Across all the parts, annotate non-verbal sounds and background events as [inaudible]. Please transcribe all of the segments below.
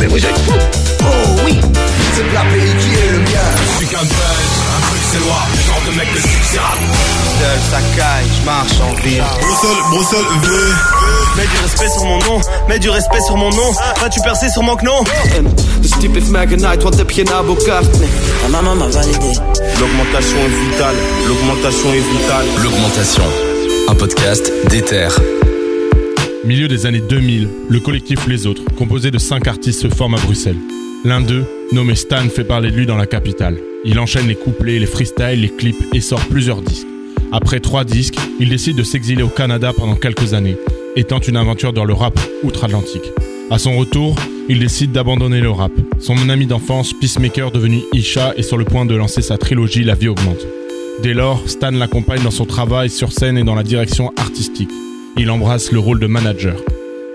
mais vous êtes fous Oh oui, c'est le pays qui est le mien. Je suis qu'un buzz, un bruxellois, le genre de mec de succès rap. Seul, ça caille, je marche en ville. Bruxelles, Bruxelles, V. Mets du respect sur mon nom, mets du respect sur mon nom. Vas-tu percer sur mon non Dus type is Magnite, wat heb je nou bokaart? Ma maman m'a validé. L'augmentation est vitale, l'augmentation est vitale. L'augmentation, un podcast d'Ether. Milieu des années 2000, le collectif Les Autres, composé de cinq artistes, se forme à Bruxelles. L'un d'eux, nommé Stan, fait parler de lui dans la capitale. Il enchaîne les couplets, les freestyles, les clips et sort plusieurs disques. Après trois disques, il décide de s'exiler au Canada pendant quelques années tente une aventure dans le rap outre-Atlantique. À son retour, il décide d'abandonner le rap. Son ami d'enfance, Peacemaker, devenu Isha, est sur le point de lancer sa trilogie La vie augmente. Dès lors, Stan l'accompagne dans son travail sur scène et dans la direction artistique. Il embrasse le rôle de manager.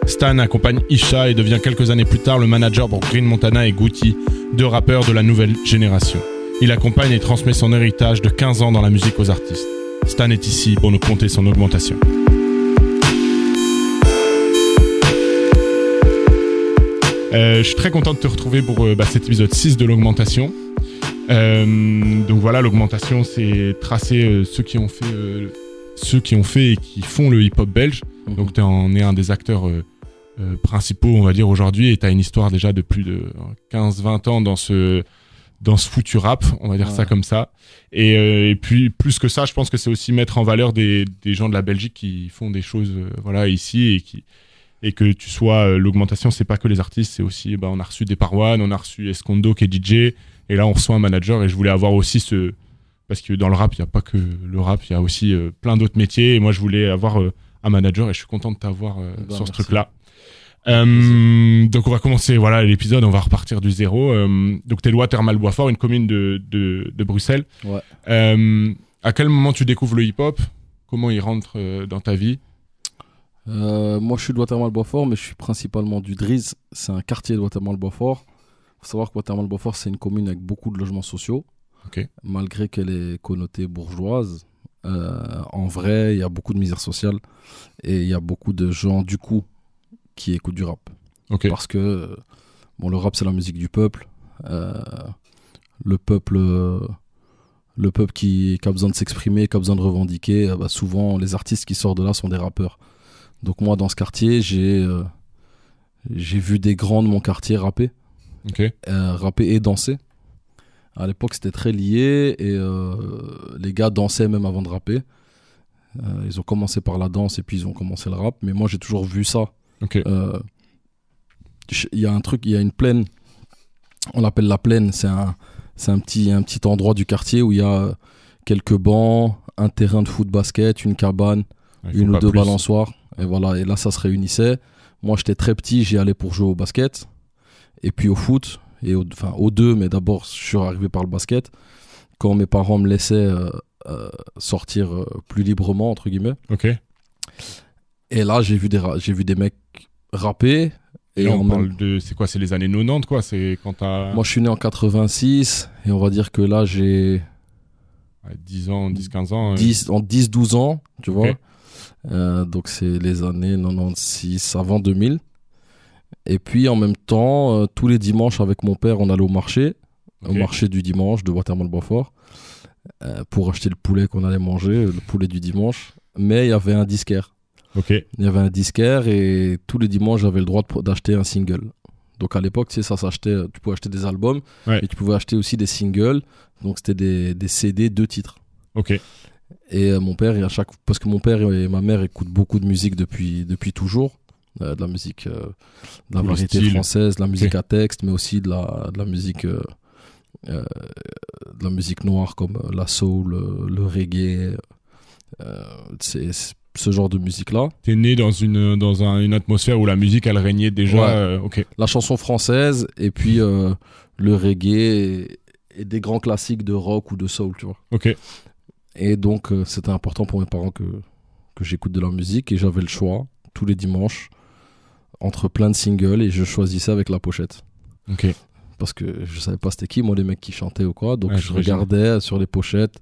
Stan accompagne Isha et devient quelques années plus tard le manager pour Green Montana et Gucci, deux rappeurs de la nouvelle génération. Il accompagne et transmet son héritage de 15 ans dans la musique aux artistes. Stan est ici pour nous compter son augmentation. Euh, je suis très content de te retrouver pour euh, bah, cet épisode 6 de l'augmentation. Euh, donc voilà, l'augmentation, c'est tracer ceux qui ont fait, ceux qui ont fait et qui font le hip-hop belge. Donc tu en es un des acteurs euh, euh, principaux, on va dire aujourd'hui, et tu as une histoire déjà de plus de 15-20 ans dans ce dans ce foutu rap, on va dire ça comme ça. Et, euh, et puis plus que ça, je pense que c'est aussi mettre en valeur des, des gens de la Belgique qui font des choses, euh, voilà, ici et qui et que tu sois euh, l'augmentation, c'est pas que les artistes, c'est aussi, bah, on a reçu des Parwan, on a reçu Escondo qui est DJ, et là on reçoit un manager et je voulais avoir aussi ce parce que dans le rap il y a pas que le rap, il y a aussi euh, plein d'autres métiers et moi je voulais avoir euh, un manager et je suis content de t'avoir euh, Bah, sur ce truc-là. Donc on va commencer voilà l'épisode, on va repartir du zéro. Donc t'es loi Thermal Boisfort, une commune de, de, de Bruxelles. Ouais. À quel moment tu découvres le hip-hop? Comment il rentre dans ta vie? Moi, je suis de Watermal-Beaufort, mais je suis principalement du Driz. C'est un quartier de Watermal-Beaufort. faut savoir que Watermal-Beaufort, c'est une commune avec beaucoup de logements sociaux. Malgré qu'elle est connotée bourgeoise, euh, en vrai, il y a beaucoup de misère sociale et il y a beaucoup de gens, du coup, qui écoutent du rap. Parce que, euh, bon, le rap, c'est la musique du peuple. Euh, le peuple. le peuple qui, qui a besoin de s'exprimer, qui a besoin de revendiquer, bah, souvent les artistes qui sortent de là sont des rappeurs. Donc moi dans ce quartier, j'ai euh, j'ai vu des grands de mon quartier rapper, rapper et danser. À l'époque c'était très lié et euh, les gars dansaient même avant de rapper. Euh, ils ont commencé par la danse et puis ils ont commencé le rap. Mais moi j'ai toujours vu ça. Euh, Il y a un truc, il y a une plaine. On l'appelle la plaine. C'est un, c'est un petit, un petit endroit du quartier où il y a quelques bancs, un terrain de foot basket, une cabane, une ou deux plus. balançoires. Et voilà. Et là, ça se réunissait. Moi, j'étais très petit, j'y allais pour jouer au basket. Et puis au foot. Et au, enfin, aux deux, mais d'abord, je suis arrivé par le basket. Quand mes parents me laissaient euh, euh, sortir euh, plus librement, entre guillemets. Ok. Et là, j'ai vu des, j'ai vu des mecs rapper. Et on même- parle de. C'est quoi C'est les années 90, quoi C'est quand t'as Moi, je suis né en 86 et on va dire que là, j'ai ouais, 10 ans, 10, 15 ans. euh, 10, en 10-12 ans, tu vois. Euh, donc, c'est les années 96 avant 2000. Et puis, en même temps, euh, tous les dimanches, avec mon père, on allait au marché, au marché du dimanche de Watermal-Beaufort, euh, pour acheter le poulet qu'on allait manger, le poulet du dimanche. Mais il y avait un disquaire. Ok. Il y avait un disquaire et tous les dimanches, j'avais le droit d'acheter un single. Donc à l'époque, tu sais, ça s'achetait, tu pouvais acheter des albums Ouais. et tu pouvais acheter aussi des singles. Donc c'était des, des CD, deux titres. Ok. Et euh, mon père, et à chaque, parce que mon père et ma mère écoutent beaucoup de musique depuis, depuis toujours. Euh, de la musique, euh, de la variété styles. française, de la musique [laughs] à texte, mais aussi de la, de la musique, euh, de la musique noire comme la soul, le reggae. c'est ce genre de musique-là. T'es né dans une dans un- une atmosphère où la musique elle régnait déjà. Ouais. euh, ok. la chanson française et puis euh, le reggae et, et des grands classiques de rock ou de soul, tu vois. Ok. Et donc euh, c'était important pour mes parents que, que j'écoute de la musique et j'avais le choix tous les dimanches entre plein de singles et je choisissais avec la pochette. Ok. Parce que je savais pas c'était qui, moi, les mecs qui chantaient ou quoi. Donc Ouais, je regardais sur les pochettes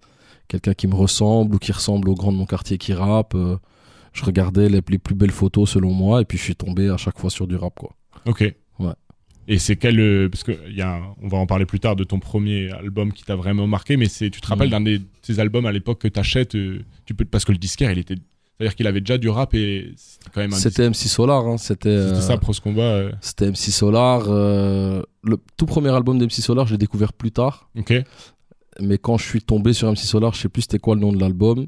quelqu'un qui me ressemble ou qui ressemble au grand de mon quartier qui rappe. euh, je regardais les, les plus belles photos selon moi et puis je suis tombé à chaque fois sur du rap, quoi. Ok. Ouais. Et c'est quel euh, parce que il y a un- on va en parler plus tard de ton premier album qui t'a vraiment marqué mais c'est tu te rappelles Mhm. d'un de ces albums à l'époque que t'achètes euh, tu peux parce que le disquaire il était c'est-à-dire qu'il avait déjà du rap et c'était quand même un C'était MC Solar, hein, c'était. euh, ça Pros Combat euh, C'était MC Solar. euh, le tout premier album d'MC Solar, je l'ai découvert plus tard. OK Mais quand je suis tombé sur MC Solar, je sais plus c'était quoi le nom de l'album.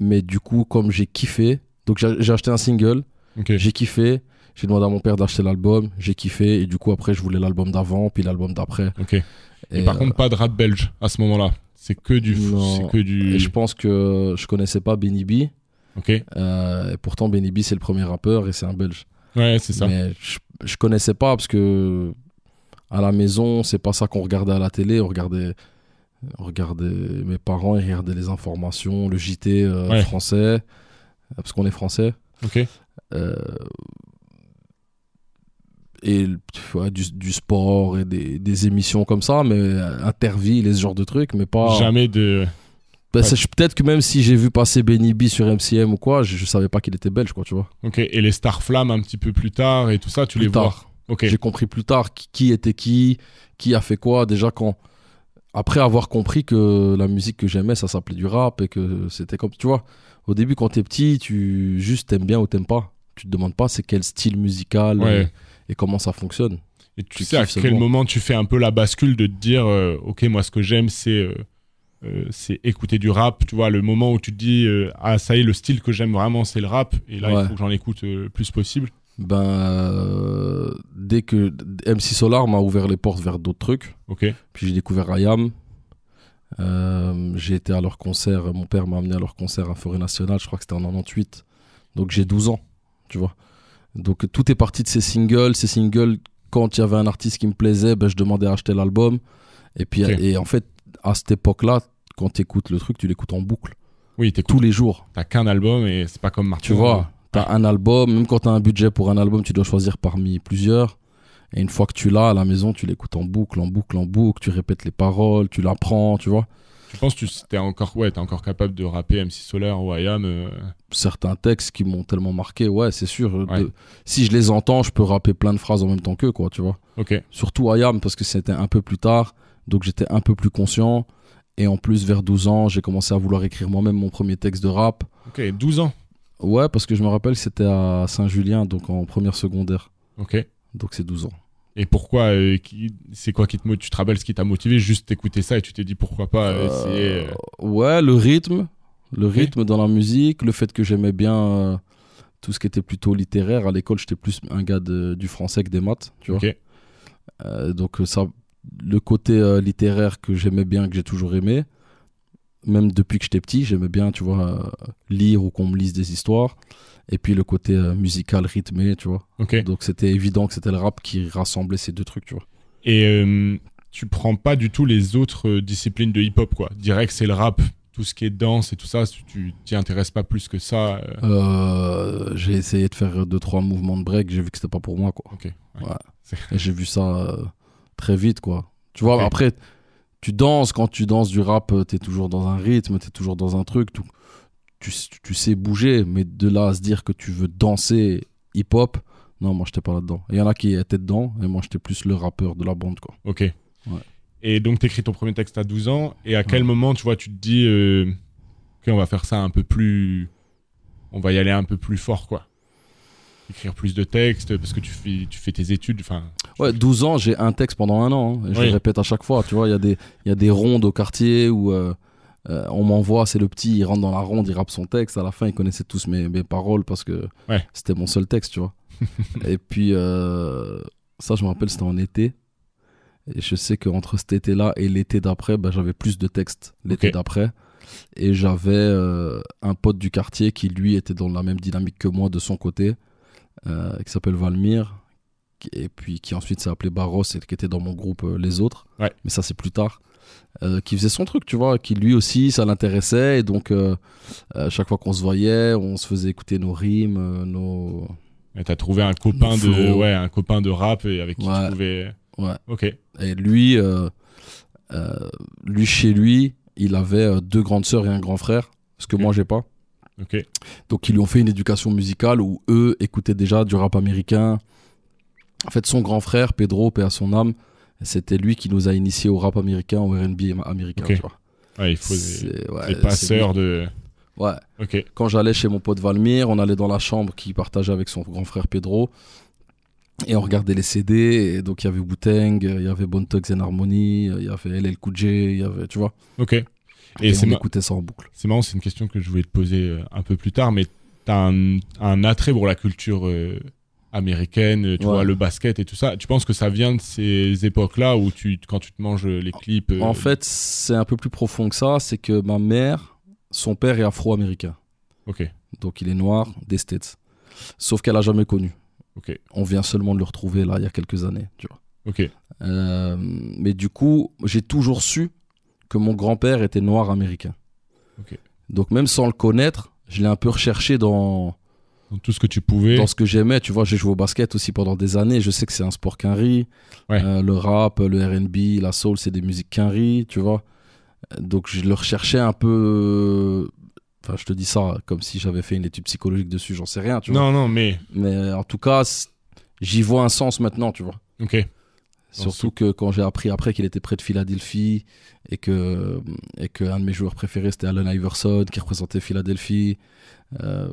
Mais du coup, comme j'ai kiffé, donc j'ai acheté un single, OK j'ai kiffé. J'ai demandé à mon père d'acheter l'album, j'ai kiffé. Et du coup, après, je voulais l'album d'avant, puis l'album d'après. OK et, Et, par euh, contre pas de rap belge à ce moment-là c'est que du c'est que du et je pense que je connaissais pas Benny B. OK euh, et pourtant, Benny B, c'est le premier rappeur et c'est un belge. ouais c'est ça Mais je, je connaissais pas parce que à la maison, c'est pas ça qu'on regardait à la télé. On regardait, on regardait mes parents, ils regardaient les informations, le JT euh, Ouais. français, parce qu'on est français. OK Euh, et ouais, du, du sport et des, des émissions comme ça, mais euh, Interville et ce genre de trucs, mais pas. jamais de Bah, c'est- Peut-être que même si j'ai vu passer Benny B sur MCM ou quoi, je, je savais pas qu'il était belge, quoi, tu vois. OK et les Star Flamme un petit peu plus tard et tout ça tu Plus les vois tard. OK J'ai compris plus tard qui, qui était qui, qui a fait quoi. Déjà quand après avoir compris que la musique que j'aimais, ça s'appelait du rap et que c'était comme tu vois. Au début, quand t'es petit, tu juste t'aimes bien ou t'aimes pas. Tu te demandes pas c'est quel style musical Ouais. et comment ça fonctionne. Et tu Tu sais à quel moment tu fais un peu la bascule de te dire, euh, ok, moi ce que j'aime c'est euh, euh, c'est écouter du rap, tu vois, le moment où tu te dis, euh, ah ça y est, le style que j'aime vraiment c'est le rap, et là Ouais. il faut que j'en écoute euh, le plus possible. Ben dès que MC Solar m'a ouvert les portes vers d'autres trucs, Ok, puis j'ai découvert IAM. Euh, j'ai été à leur concert, mon père m'a amené à leur concert à Forêt Nationale, je crois que c'était en 98. Donc j'ai 12 ans, tu vois. Donc tout est parti de ces singles, ces singles quand il y avait un artiste qui me plaisait, ben, je demandais à acheter l'album et puis et en fait à cette époque-là, quand tu écoutes le truc, tu l'écoutes en boucle oui, t'écoutes, tous les jours. t'as qu'un album et c'est pas comme Martin. Tu vois, t'as un album, même quand t'as un budget pour un album, tu dois choisir parmi plusieurs. Et une fois que tu l'as à la maison, tu l'écoutes en boucle, en boucle, en boucle, tu répètes les paroles, tu l'apprends, tu vois. Tu penses que tu t'es encore, ouais, encore capable de rapper MC Solar ou IAM euh, Certains textes qui m'ont tellement marqué, ouais, c'est sûr. Ouais. de- Si je les entends, je peux rapper plein de phrases en même temps qu'eux, quoi, tu vois. Ok, Surtout Ayam, parce que c'était un peu plus tard, donc j'étais un peu plus conscient. Et en plus, vers 12 ans, j'ai commencé à vouloir écrire moi-même mon premier texte de rap. ok, 12 ans. Ouais, parce que je me rappelle, c'était à Saint-Julien, donc en première secondaire. Ok. Donc c'est 12 ans. Et pourquoi euh, C'est quoi qui te motive Tu te rappelles ce qui t'a motivé Juste écouter ça et tu t'es dit pourquoi pas euh, essayer. euh, Ouais, le rythme, le rythme dans la musique, le fait que j'aimais bien euh, tout ce qui était plutôt littéraire. À l'école, j'étais plus un gars de- du français que des maths, tu vois. Ok. Euh, donc ça, le côté euh, littéraire que j'aimais bien, que j'ai toujours aimé, même depuis que j'étais petit, j'aimais bien, tu vois, euh, lire ou qu'on me lise des histoires. Et puis le côté euh, musical, rythmé, tu vois. Ok. Donc c'était évident que c'était le rap qui rassemblait ces deux trucs, tu vois. Et euh, tu prends pas du tout les autres disciplines de hip-hop, quoi. Direct, c'est le rap, tout ce qui est danse et tout ça, tu- tu t'y intéresses pas plus que ça. euh, Euh, j'ai essayé de faire deux trois mouvements de break, j'ai vu que c'était pas pour moi, quoi. Ok. ouais. Ouais. [laughs] C'est- Et j'ai vu ça très vite, quoi. Tu vois, après, tu danses, quand tu danses du rap, euh, t'es toujours dans un rythme, t'es toujours dans un truc, tu, tu sais bouger, mais de là à se dire que tu veux danser hip-hop, non, moi, j'étais pas là-dedans. Il y en a qui étaient dedans, et moi, j'étais plus le rappeur de la bande, quoi. Ok. Et donc, t'écris ton premier texte à 12 ans, et à quel Ouais. moment, tu vois, tu te dis, euh, ok, on va faire ça un peu plus. On va y aller un peu plus fort, quoi? Écrire plus de textes, parce que tu fais, tu fais tes études, enfin. Ouais, 12 ans, j'ai un texte pendant un an, hein, et je Oui. le répète à chaque fois, tu vois, il y, a des- y a des rondes au quartier où euh, euh, on m'envoie, c'est le petit, il rentre dans la ronde, il rappe son texte, à la fin, ils connaissaient tous mes, mes paroles parce que Ouais. c'était mon seul texte, tu vois. [laughs] et puis, euh, ça, je me rappelle, c'était en été, et je sais qu'entre cet été-là et l'été d'après, bah, j'avais plus de textes l'été d'après, et j'avais un pote du quartier qui, lui, était dans la même dynamique que moi de son côté, euh, qui s'appelle Valmir, et puis qui ensuite s'est appelé Barros et qui était dans mon groupe euh, Les Autres. Ouais. Mais ça, c'est plus tard. Euh, qui faisait son truc, tu vois, qui lui aussi, ça l'intéressait. Et donc, chaque fois qu'on se voyait, on se faisait écouter nos rimes, nos. Et t'as trouvé un copain de, ouais, un copain de rap et avec qui Ouais. tu pouvais. Ouais. Ok. Et lui, lui, chez lui, il avait deux grandes sœurs et un grand frère, ce que moi, j'ai pas. Donc ils lui ont fait une éducation musicale où eux écoutaient déjà du rap américain, En fait, son grand frère, Pedro, paix à son âme, c'était lui qui nous a initiés au rap américain, au R&B américain, Ok. tu vois. Ouais, il faut des, C'est- ouais, des passeurs de. Ouais. Ok. Quand j'allais chez mon pote Valmir, on allait dans la chambre qu'il partageait avec son grand frère Pedro. Et on regardait les CD. Et donc il y avait Wu-Tang, il y avait Bone Thugs and Harmony, il y avait LL Cool J, il y avait, tu vois. Ok. Et, Et, c'est on écoutait ça en boucle. c'est marrant, c'est une question que je voulais te poser euh, un peu plus tard, mais t'as un, un attrait pour la culture euh, américaine, tu Ouais. vois, le basket et tout ça. Tu penses que ça vient de ces époques-là où tu, quand tu te manges les clips. euh, En fait, c'est un peu plus profond que ça. C'est que ma mère, son père est afro-américain. Ok. Donc il est noir des States. Sauf qu'elle a jamais connu. Ok. On vient seulement de le retrouver là il y a quelques années, tu vois. Ok. Euh, mais du coup, j'ai toujours su que mon grand-père était noir américain. Donc même sans le connaître, je l'ai un peu recherché dans, tout ce que tu pouvais. dans ce que j'aimais. Tu vois, j'ai joué au basket aussi pendant des années. Je sais que c'est un sport qu'un. Ouais. Euh, le rap, le R&B, la soul, c'est des musiques qu'un tu vois. Donc je le recherchais un peu... Enfin, je te dis ça comme si j'avais fait une étude psychologique dessus, j'en sais rien, tu vois. Non, non, mais. Mais en tout cas, j'y vois un sens maintenant, tu vois. Ok. Surtout que quand j'ai appris après qu'il était près de Philadelphie et que, et que un de mes joueurs préférés c'était Allen Iverson qui représentait Philadelphie. Euh,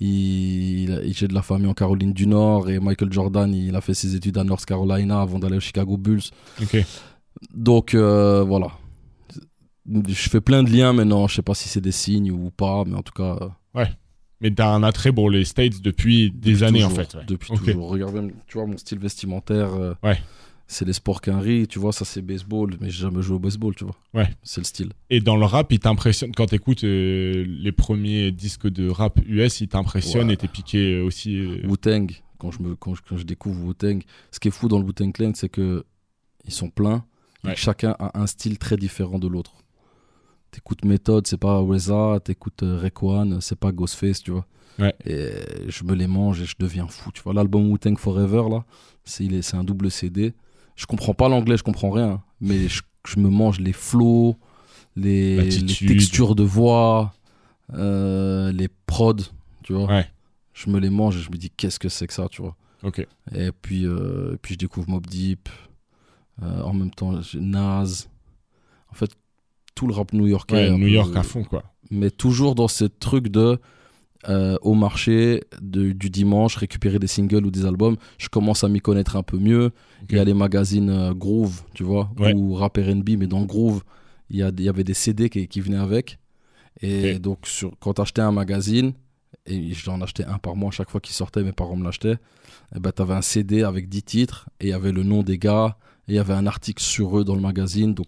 il, il- j'ai de la famille en Caroline du Nord et Michael Jordan il a fait ses études à North Carolina avant d'aller au Chicago Bulls. Donc euh, voilà. Je fais plein de liens maintenant, je sais pas si c'est des signes ou pas, mais en tout cas. euh, Mais t'as un attrait pour les States depuis des Depuis années, en fait. ouais. Depuis Ok. toujours. Regarde même, tu vois, mon style vestimentaire. euh, Ouais. C'est les sports qu'un riz, tu vois, ça c'est baseball, mais j'ai jamais joué au baseball, tu vois. Ouais. C'est le style. Et dans le rap, il t'impressionne quand t'écoutes euh, les premiers disques de rap US, il t'impressionne Ouais. et t'es piqué euh, aussi. euh, Wu-Tang, quand je, me, quand, je, quand je découvre Wu-Tang, ce qui est fou dans le Wu-Tang Clan, c'est que ils sont pleins, et Ouais. que chacun a un style très différent de l'autre. T'écoutes Method, c'est pas Reza, t'écoutes euh, Raekwon, c'est pas Ghostface, tu vois. Ouais. Et je me les mange et je deviens fou, tu vois. L'album Wu-Tang Forever, là, c'est est- c'est un double CD. Je comprends pas l'anglais, je comprends rien, mais je, je me mange les flows, les, textures de voix, euh, les prods, tu vois. Ouais. Je me les mange et je me dis qu'est-ce que c'est que ça, tu vois. Ok. Et puis, euh, puis je découvre Mob Deep. Euh, en même temps, Nas. En fait, tout le rap new-yorkais. Ouais, New York à fond, quoi. Mais toujours dans ce truc de euh, au marché de- du dimanche, récupérer des singles ou des albums. Je commence à m'y connaître un peu mieux. Il y a les magazines euh, Groove, tu vois, Ouais. ou Rap RB, mais dans Groove, il y, a, il y avait des CD qui, qui venaient avec. Et donc, sur, quand tu achetais un magazine, et j'en achetais un par mois chaque fois qu'il sortait, mes parents me l'achetaient, et ben, tu avais un CD avec 10 titres, et il y avait le nom des gars, et il y avait un article sur eux dans le magazine. Donc,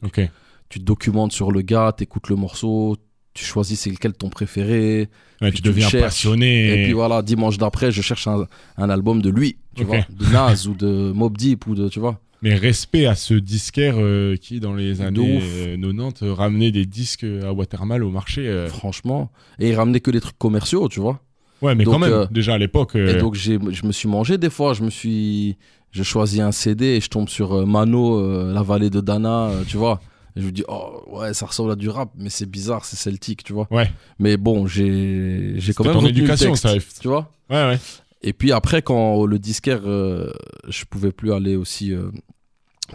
tu te documentes sur le gars, tu écoutes le morceau, tu choisis c'est lequel ton préféré. Ouais, tu deviens cherches. passionné. Et puis voilà, dimanche d'après, je cherche un, un album de lui, tu vois, de Nas ou de Mob Deep ou de, tu vois. Mais respect à ce disquaire euh, qui, dans les années euh, 90, euh, ramenait des disques à Watermal au marché. euh. Franchement. Et il ramenait que des trucs commerciaux, tu vois. Ouais, mais Donc, quand même, euh, déjà à l'époque. euh, Et donc, j'ai, je me suis mangé des fois. Je me suis. Je choisis un CD et je tombe sur euh, Mano, euh, La vallée de Dana, euh, tu vois. Et je me dis, oh, ouais, ça ressemble à du rap, mais c'est bizarre, c'est celtique, tu vois. Ouais. Mais bon, j'ai, j'ai quand même. ton éducation, texte, ça. Tu vois. Ouais, ouais. Et puis après, quand le disquaire, euh, je pouvais plus aller aussi euh,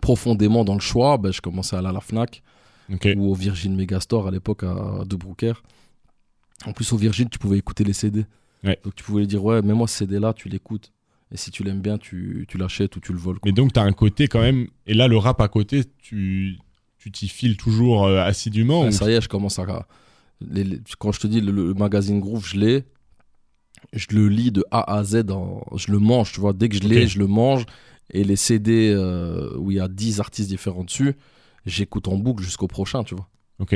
profondément dans le choix, ben, je commençais à aller à la Fnac ou au Virgin Megastore à l'époque à De Brooker. En plus, au Virgin, tu pouvais écouter les CD. Ouais. Donc tu pouvais dire, ouais, mets-moi ce CD là, tu l'écoutes. Et si tu l'aimes bien, tu, tu l'achètes ou tu le voles. quoi. Mais donc, t'as un côté quand même. Et là, le rap à côté, tu tu t'y files toujours euh, assidûment Ouais, ou- ça y est, je commence à. les- les- quand je te dis le, le magazine Groove, je l'ai. Je le lis de A à Z. en- je le mange, tu vois. Dès que je l'ai, je le mange. Et les CD euh, où il y a 10 artistes différents dessus, j'écoute en boucle jusqu'au prochain, tu vois. Ok.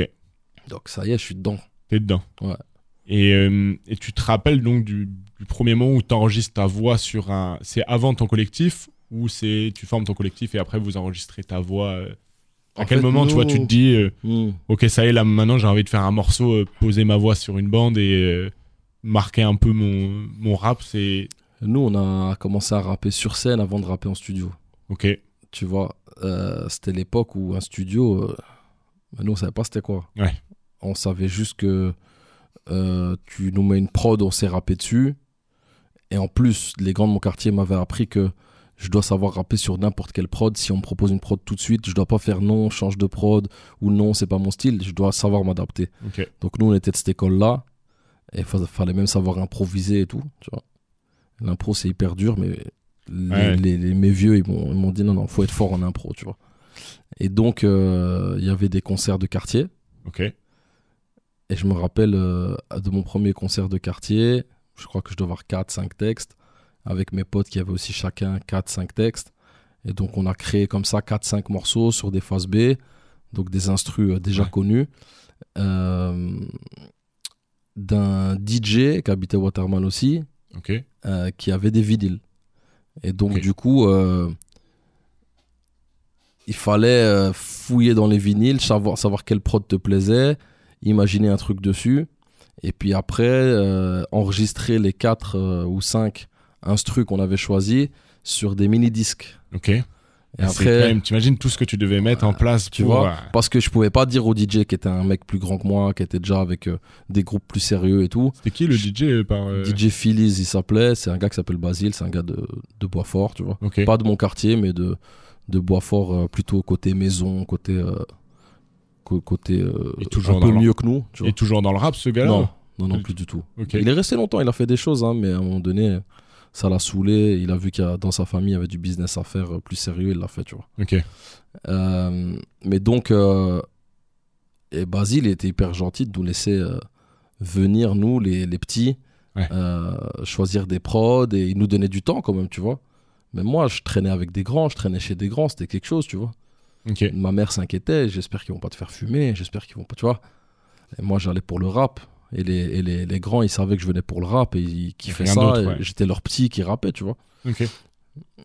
Donc ça y est, je suis dedans. T'es dedans. Ouais. Et, euh, et tu te rappelles donc du, du premier moment où tu enregistres ta voix sur un. C'est avant ton collectif ou c'est tu formes ton collectif et après vous enregistrez ta voix À En quel fait, moment tu vois tu te dis euh, Hmm. ok ça y est là maintenant j'ai envie de faire un morceau, euh, poser ma voix sur une bande et euh, marquer un peu mon, mon rap c'est Nous, on a commencé à rapper sur scène avant de rapper en studio. ok Tu vois, c'était l'époque où un studio, bah, nous, on savait pas c'était quoi. Ouais. On savait juste que tu nous mets une prod, on s'est rappé dessus. Et en plus, les grands de mon quartier m'avaient appris que je dois savoir rapper sur n'importe quelle prod. Si on me propose une prod tout de suite, je dois pas faire non, change de prod ou non, c'est pas mon style. Je dois savoir m'adapter. Donc nous, on était de cette école-là. Et il fallait même savoir improviser et tout. L'impro, c'est hyper dur, mais les, Ouais. les- les- mes vieux, ils m'ont dit non, non, faut être fort en impro, tu vois. Et donc, euh, il y avait des concerts de quartier. Ok. Et je me rappelle euh, de mon premier concert de quartier, je crois que je devais avoir 4-5 textes, avec mes potes qui avaient aussi chacun 4-5 textes. Et donc on a créé comme ça 4-5 morceaux sur des phases B, donc des instrus euh, déjà Ouais. connus, euh, d'un DJ qui habitait Waterman aussi, euh, qui avait des vinyles. Et donc, du coup, euh, il fallait fouiller dans les vinyles, savoir, savoir quelle prod te plaisait, imaginer un truc dessus, et puis après, enregistrer les 4 ou 5 instrus qu'on avait choisis sur des mini-disques. Ok. Et après, t'imagines tout ce que tu devais mettre en place tu pour, vois, euh, parce que je pouvais pas dire au DJ qui était un mec plus grand que moi, qui était déjà avec euh, des groupes plus sérieux et tout. C'était qui le DJ euh, par. euh, DJ Phillies, il s'appelait. C'est un gars qui s'appelle Basile, c'est un gars de, de Boisfort, tu vois. Ok. Pas de mon quartier, mais de, de Boisfort, plutôt côté maison, côté. côté toujours un peu mieux que nous, tu vois. Et toujours dans le rap, ce gars-là Non, non, non, Plus du tout. Ok. Il est resté longtemps, il a fait des choses, hein, mais à un moment donné, ça l'a saoulé. Il a vu qu'il y a dans sa famille, il y avait du business à faire euh, plus sérieux, il l'a fait, tu vois. Ok. Euh, mais donc, euh, et Basile était hyper gentil de nous laisser euh, venir, nous, les, les petits, Ouais. choisir des prods et il nous donnait du temps quand même, tu vois. Mais moi, je traînais avec des grands, je traînais chez des grands, c'était quelque chose, tu vois. Ok. Ma mère s'inquiétait, j'espère qu'ils vont pas te faire fumer, j'espère qu'ils vont pas, tu vois. Et moi, j'allais pour le rap. Et les, et les, les grands, ils savaient que je venais pour le rap et ils kiffaient Rien ça. ouais. J'étais leur petit qui rappait, tu vois.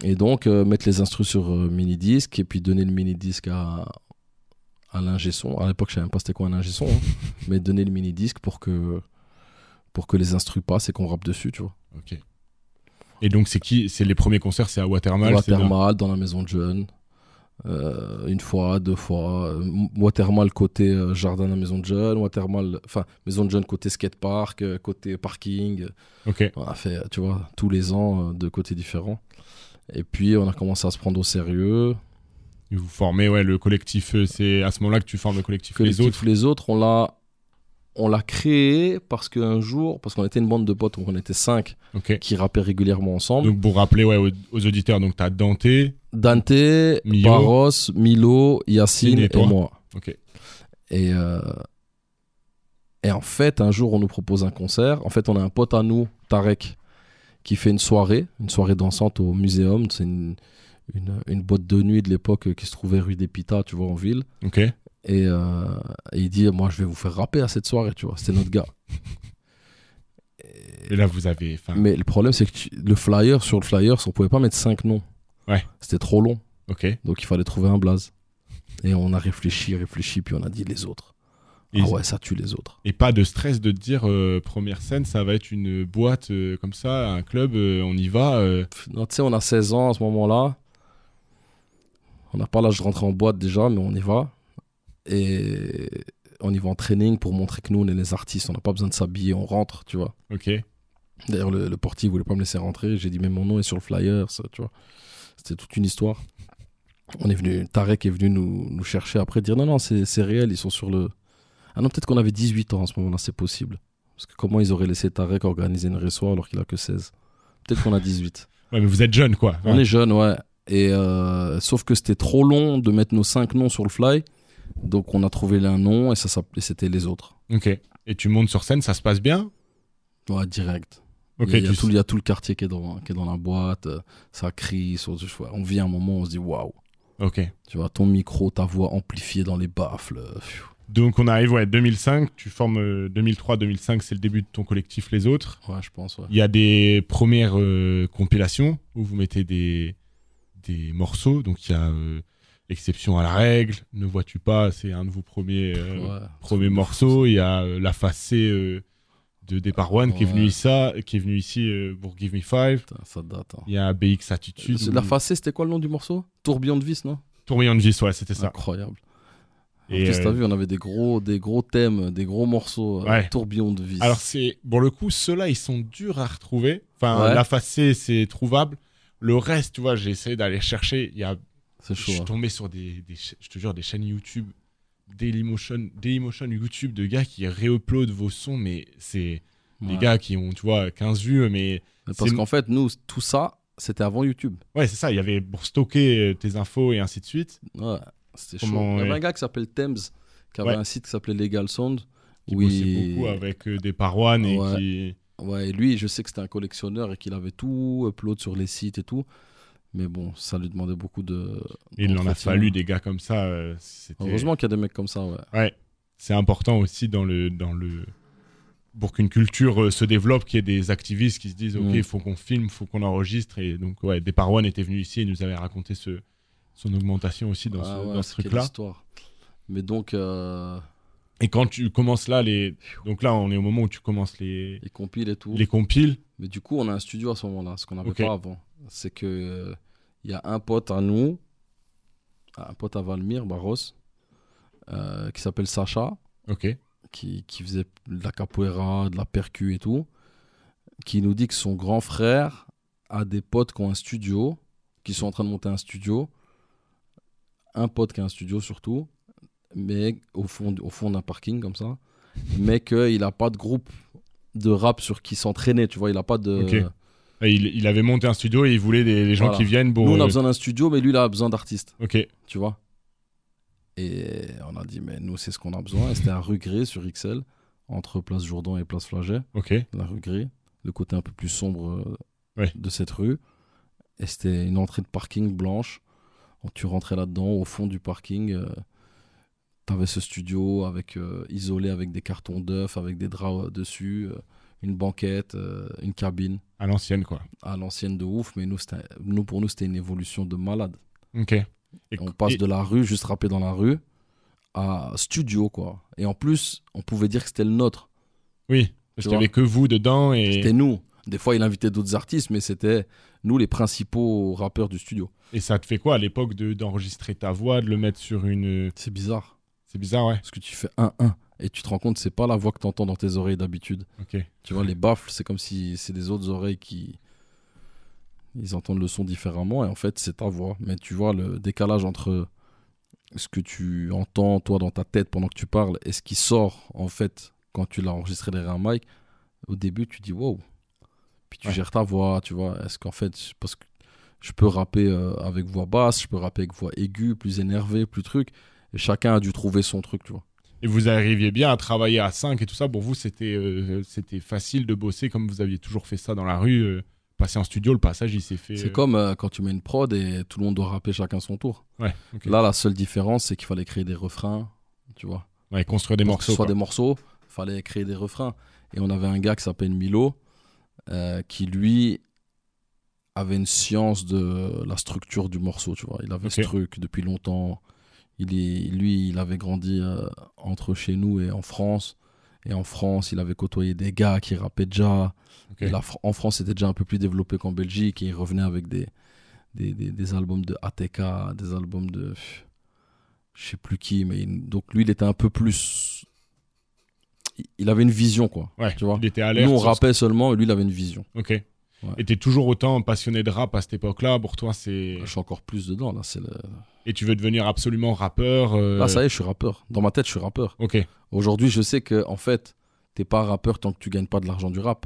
Et donc, euh, mettre les instrus sur euh, mini-disque et puis donner le mini-disque à, à l'ingé son. À l'époque, je savais même pas c'était quoi un ingé son, hein. [laughs] mais donner le mini-disque pour que, pour que les instrus passent et qu'on rappe dessus, tu vois. Ok. Et donc, c'est qui C'est les premiers concerts, c'est à Watermal c'est dans- Watermal dans la maison de jeunes. Euh, une fois, deux fois. Euh, Watermal côté euh, jardin la maison de jeunes. Watermal, enfin, maison de jeunes côté skatepark, euh, côté parking. Ok. On a fait, tu vois, tous les ans euh, de côtés différents. Et puis, on a commencé à se prendre au sérieux. Vous formez, ouais, le collectif. euh, C'est à ce moment-là que tu formes le collectif, collectif Les Autres. les autres on l'a on l'a créé parce qu'un jour parce qu'on était une bande de potes on était cinq qui rappaient régulièrement ensemble. Donc, pour rappeler ouais, aux, aux auditeurs, donc t'as Dante. Dante Mio. Barros Milo Yacine Et et, moi. Et euh, et en fait un jour on nous propose un concert. En fait on a un pote à nous Tarek qui fait une soirée une soirée dansante au muséum. C'est une, une, une boîte de nuit de l'époque qui se trouvait rue des Pitas tu vois en ville. Ok. Et, euh, et il dit Moi, je vais vous faire rapper à cette soirée, tu vois. C'était notre gars. Et là, vous avez. Mais le problème, c'est que tu- le flyer, sur le flyer, on pouvait pas mettre cinq noms. Ouais. C'était trop long. Ok. Donc, il fallait trouver un blaze. Et on a réfléchi, réfléchi, puis on a dit les autres. Et, Ah ouais, ça tue les autres. et pas de stress de te dire, euh, première scène, ça va être une boîte euh, comme ça, un club, on y va. Non, Tu sais, on a 16 ans à ce moment-là. On n'a pas l'âge de rentrer en boîte déjà, mais on y va. Et on y va en training pour montrer que nous, on est les artistes. On n'a pas besoin de s'habiller, on rentre, tu vois. Ok. D'ailleurs, le, le portier voulait pas me laisser rentrer. J'ai dit, mais mon nom est sur le flyer, ça, tu vois. C'était toute une histoire. On est venu, Tarek est venu nous, nous chercher après, dire non, non, c'est réel, ils sont sur le. Ah non, peut-être qu'on avait 18 ans à ce moment-là, c'est possible. Parce que comment ils auraient laissé Tarek organiser une résoir alors qu'il a que 16 Peut-être qu'on a 18. [laughs] Ouais, mais vous êtes jeune, quoi. On est jeunes, ouais. Et euh, sauf que c'était trop long de mettre nos 5 noms sur le fly. Donc on a trouvé un nom et ça s'appelait, c'était les autres. Ok. Et tu montes sur scène, ça se passe bien? Ouais, direct. Ok. il, y a, il y a tu- tout, il y a tout le quartier qui est dans, qui est dans la boîte, euh, ça crie, on vient un moment, on se dit waouh. Ok. Tu vois, ton micro, ta voix amplifiée dans les baffles. euh, pfiou. Donc on arrive, ouais, 2005, tu formes euh, 2003-2005, c'est le début de ton collectif Les Autres. Ouais, je pense, ouais. Il y a des premières euh, compilations où vous mettez des, des morceaux. Donc il y a euh, Exception à la règle, Ne vois-tu pas, c'est un de vos premiers, euh, Ouais. premiers morceaux. Il y a euh, La Face C euh, de Départ One qui est venu ici, qui est venu ici pour Give Me Five. Putain, ça date. hein. Il y a BX Attitude. Où- La facée, c'était quoi le nom du morceau? Tourbillon de vis, non? Tourbillon de vis, ouais, c'était ça. Incroyable. En Et, plus, t'as vu, on avait des gros, des gros thèmes, des gros morceaux. Ouais. Tourbillon de vis. Alors c'est pour le coup ceux-là ils sont durs à retrouver. Enfin la face C c'est trouvable. Le reste, tu vois, j'ai essayé d'aller chercher. Il y a, C'est je suis hein. tombé sur des, je te jure, des chaînes YouTube, Dailymotion, Dailymotion YouTube de gars qui réuploadent vos sons, mais c'est des Ouais. gars qui ont, tu vois, 15 vues, mais Parce qu'en fait, nous, tout ça, c'était avant YouTube. ouais, c'est ça. Il y avait pour stocker euh, tes infos et ainsi de suite. Ouais, c'était chaud. Il y avait un gars qui s'appelle Thames, qui avait Ouais. un site qui s'appelait Legal Sound. Qui où bossait beaucoup avec euh, des paroines et Ouais. qui. Ouais, et lui, je sais que c'était un collectionneur et qu'il avait tout upload sur les sites et tout. Mais bon, ça lui demandait beaucoup de. Il en a fallu des gars comme ça. euh, Heureusement qu'il y a des mecs comme ça, ouais. Ouais, c'est important aussi dans le dans le pour qu'une culture euh, se développe, qu'il y ait des activistes qui se disent ok, Mm. il faut qu'on filme, il faut qu'on enregistre et donc ouais, des Parwan était venu ici et nous avait raconté ce son augmentation aussi dans Ah ce, ouais, ce truc-là. histoire. Mais donc, euh, Et quand tu commences là les donc là on est au moment où tu commences les les compiles et tout. les compiles. Mais du coup, on a un studio à ce moment-là, ce qu'on n'avait pas avant. C'est que euh, il y a un pote à nous, un pote à Valmir, Barros, euh, qui s'appelle Sacha, Ok. qui, qui faisait de la capoeira, de la percu et tout, qui nous dit que son grand frère a des potes qui ont un studio, qui sont en train de monter un studio, un pote qui a un studio surtout, mais au fond, au fond d'un parking comme ça, mais qu'il n'a pas de groupe de rap sur qui s'entraîner, tu vois, il n'a pas de... Il, il avait monté un studio et il voulait des, des gens Voilà. qui viennent pour. Nous, on a euh, besoin d'un studio, mais lui, il a besoin d'artistes, Ok. tu vois? Et on a dit, mais nous, c'est ce qu'on a besoin. Et c'était à rue Gré sur XL, entre Place Jourdan et Place Flaget. Ok. la rue Gris, le côté un peu plus sombre euh, Ouais. de cette rue. Et c'était une entrée de parking blanche. Tu rentrais là-dedans, au fond du parking. euh, T'avais ce studio avec euh, isolé avec des cartons d'œufs, avec des draps dessus, euh, une banquette, euh, une cabine À l'ancienne quoi. à l'ancienne de ouf. Mais nous, c'était- nous pour nous, c'était une évolution de malade. Ok. Et, On passe et- de la rue, juste rapper dans la rue, à studio, quoi. Et en plus, on pouvait dire que c'était le nôtre. Oui. Parce qu'il y avait que vous dedans et. C'était nous. Des fois, il invitait d'autres artistes, mais c'était nous les principaux rappeurs du studio. Et ça te fait quoi à l'époque de d'enregistrer ta voix, de le mettre sur une. C'est bizarre. C'est bizarre, ouais. Parce que tu fais 1-1 et tu te rends compte, c'est pas la voix que tu entends dans tes oreilles d'habitude. Tu vois, les baffles, c'est comme si c'est des autres oreilles qui. Ils entendent le son différemment et en fait, c'est ta voix. Mais tu vois, le décalage entre ce que tu entends, toi, dans ta tête pendant que tu parles et ce qui sort, en fait, quand tu l'as enregistré derrière un mic, au début, tu dis wow. Puis tu Ouais. gères ta voix, tu vois. Est-ce qu'en fait, parce que je peux rapper euh, avec voix basse, je peux rapper avec voix aiguë, plus énervée, plus truc. Et chacun a dû trouver son truc, tu vois. Et vous arriviez bien à travailler à 5 et tout ça. Pour vous, c'était euh, c'était facile de bosser comme vous aviez toujours fait ça dans la rue. euh, passer en studio, le passage, il s'est fait. C'est euh, comme quand tu mets une prod et tout le monde doit rapper chacun son tour. Ouais. Là, la seule différence, c'est qu'il fallait créer des refrains, tu vois. Ouais, construire des Pour que morceaux. ce soit quoi. des morceaux, fallait créer des refrains. Et on avait un gars qui s'appelle Milo, qui lui avait une science de la structure du morceau, tu vois. Il avait ce truc depuis longtemps. Il est, lui, il avait grandi euh, entre chez nous et en France. Et en France, il avait côtoyé des gars qui rappaient déjà. Et la en France, c'était déjà un peu plus développé qu'en Belgique. Et il revenait avec des, des, des, des albums de ATK, des albums de. Je sais plus qui, mais il- donc lui, il était un peu plus. il- avait une vision, quoi. Ouais, tu vois. il était alerte. Nous, on ce- rappait seulement et lui, il avait une vision. Ok. Et t'es toujours autant passionné de rap à cette époque-là? Pour toi, c'est. Je suis encore plus dedans, là. C'est le... Et tu veux devenir absolument rappeur. euh, Là, ça y est, je suis rappeur. Dans ma tête, je suis rappeur. Ok. Aujourd'hui, je sais que, en fait, t'es pas rappeur tant que tu gagnes pas de l'argent du rap.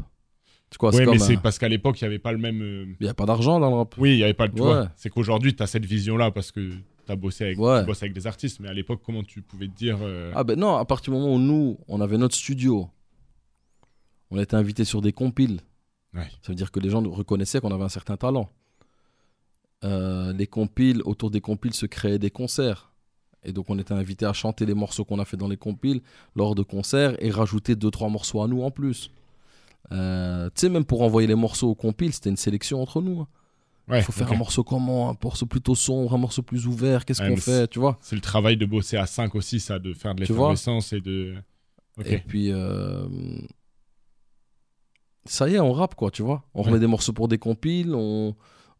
Tu vois, Oui, c'est mais c'est un- parce qu'à l'époque, il n'y avait pas le même. euh, Il y a pas d'argent dans le rap. Oui, il n'y avait pas le. Ouais. C'est qu'aujourd'hui, tu as cette vision-là parce que tu as bossé avec, Ouais. tu bosses avec des artistes. Mais à l'époque, comment tu pouvais te dire. euh, Ah ben non, à partir du moment où nous, on avait notre studio, on était invité sur des compiles. Ouais. Ça veut dire que les gens reconnaissaient qu'on avait un certain talent. Euh, les compiles, autour des compiles se créaient des concerts. Et donc on était invité à chanter les morceaux qu'on a fait dans les compiles lors de concerts et rajouter deux trois morceaux à nous en plus. Euh, tu sais même pour envoyer les morceaux aux compiles, c'était une sélection entre nous. hein. Il ouais, faut faire un morceau comment, un morceau plutôt sombre, un morceau plus ouvert, qu'est-ce Ouais, qu'on fait, tu vois? C'est le travail de bosser à 5 aussi, ça, de faire de l'effervescence et de. Et puis, euh, ça y est, on rappe, quoi, tu vois? On Ouais. remet des morceaux pour des compiles, on,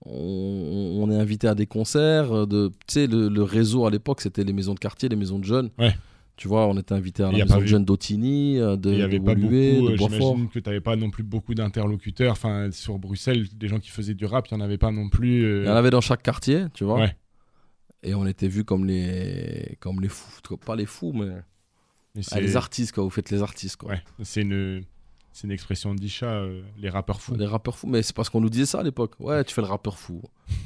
on, on est invité à des concerts. euh, De, tu sais, le, le réseau à l'époque, c'était les maisons de quartier, les maisons de jeunes. Ouais. Tu vois, on était invité à la maison de jeunes d'Otigny, euh, de, avait de pas Woluwe, euh, de j'imagine que tu n'avais pas non plus beaucoup d'interlocuteurs. Enfin, sur Bruxelles, des gens qui faisaient du rap, il n'y en avait pas non plus. euh, Il y en avait dans chaque quartier, tu vois. Ouais. Et on était vus comme les, comme les fous. Pas les fous, mais mais ah, les artistes, quoi. Vous faites les artistes, quoi. Ouais, c'est une, c'est une expression d'Isha, euh, les rappeurs fous. Les rappeurs fous. Mais c'est parce qu'on nous disait ça à l'époque. Ouais, tu fais le rappeur fou.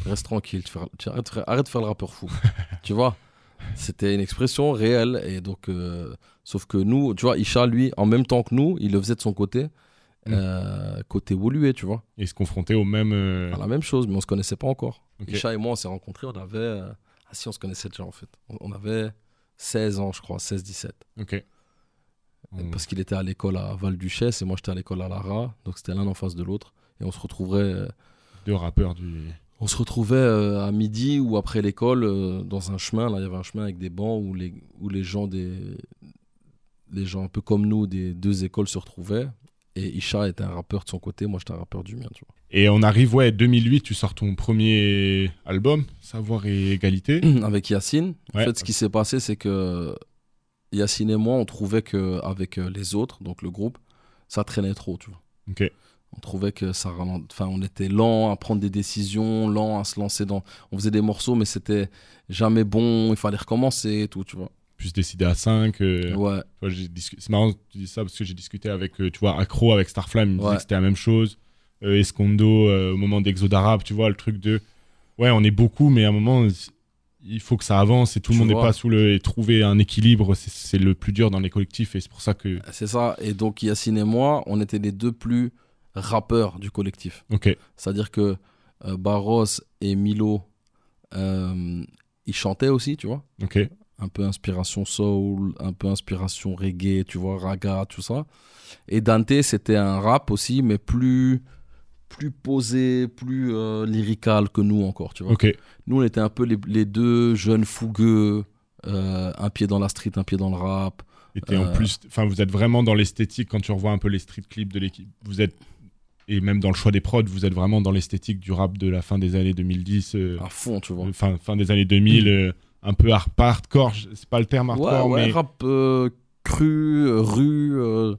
Reste tranquille. Tu, fais- tu arrête, arrête de faire le rappeur fou. [laughs] tu vois? C'était une expression réelle. Et donc, euh, sauf que nous, tu vois, Isha, lui, en même temps que nous, il le faisait de son côté. Mm. euh, côté Woluwe, tu vois. Et se confronter au même. euh, À la même chose, mais on se connaissait pas encore. ok. Isha et moi, on s'est rencontrés, on avait. Ah si, on se connaissait déjà en fait. On, on avait 16 ans, je crois, 16-17. Ok. On- Parce qu'il était à l'école à Val-Duchesse et moi j'étais à l'école à Lara. Donc c'était l'un en face de l'autre. Et on se retrouverait, euh, Deux rappeurs du. on se retrouvait euh, à midi ou après l'école euh, dans un chemin. Là, il y avait un chemin avec des bancs où les, où les gens des. Les gens un peu comme nous des deux écoles se retrouvaient. Et Isha était un rappeur de son côté, moi j'étais un rappeur du mien, tu vois. Et on arrive, ouais, 2008, tu sors ton premier album, Savoir et Égalité. [clears throat] avec Yacine. En Ouais. fait, ce qui s'est passé, c'est que Yacine et moi, on trouvait que avec euh, les autres, donc le groupe, ça traînait trop, tu vois. On trouvait que ça enfin, on était lent à prendre des décisions, lent à se lancer dans. On faisait des morceaux, mais c'était jamais bon. Il fallait recommencer et tout, tu vois. Puis se décider à 5. Ouais, C'est marrant que tu dis ça parce que j'ai discuté avec, euh, tu vois, Accro avec Starflame. Il me disait Ouais. que c'était la même chose. Euh, Escondo, euh, au moment d'Exode Arabe, tu vois, le truc de. Ouais, on est beaucoup, mais à un moment, il faut que ça avance et tout le monde n'est pas sous le. Et trouver un équilibre, c'est- c'est le plus dur dans les collectifs et c'est pour ça que. c'est ça. Et donc Yacine et moi, on était les deux plus rappeurs du collectif. Ok. C'est-à-dire que euh, Barros et Milo, euh, ils chantaient aussi, tu vois. Ok. un peu inspiration soul, un peu inspiration reggae, tu vois, raga, tout ça. Et Dante, c'était un rap aussi, mais plus plus posé, plus euh, lyrical que nous encore, tu vois. Nous, on était un peu les, les deux jeunes fougueux, euh, un pied dans la street, un pied dans le rap. Et en Euh. plus, enfin, vous êtes vraiment dans l'esthétique quand tu revois un peu les street clips de l'équipe. Vous êtes et même dans le choix des prods, vous êtes vraiment dans l'esthétique du rap de la fin des années 2010, euh, À fond, tu vois. fin, fin des années 2000, euh, un peu hardcore. C'est pas le terme Ouais, hardcore, ouais, mais rap cru, rue. euh,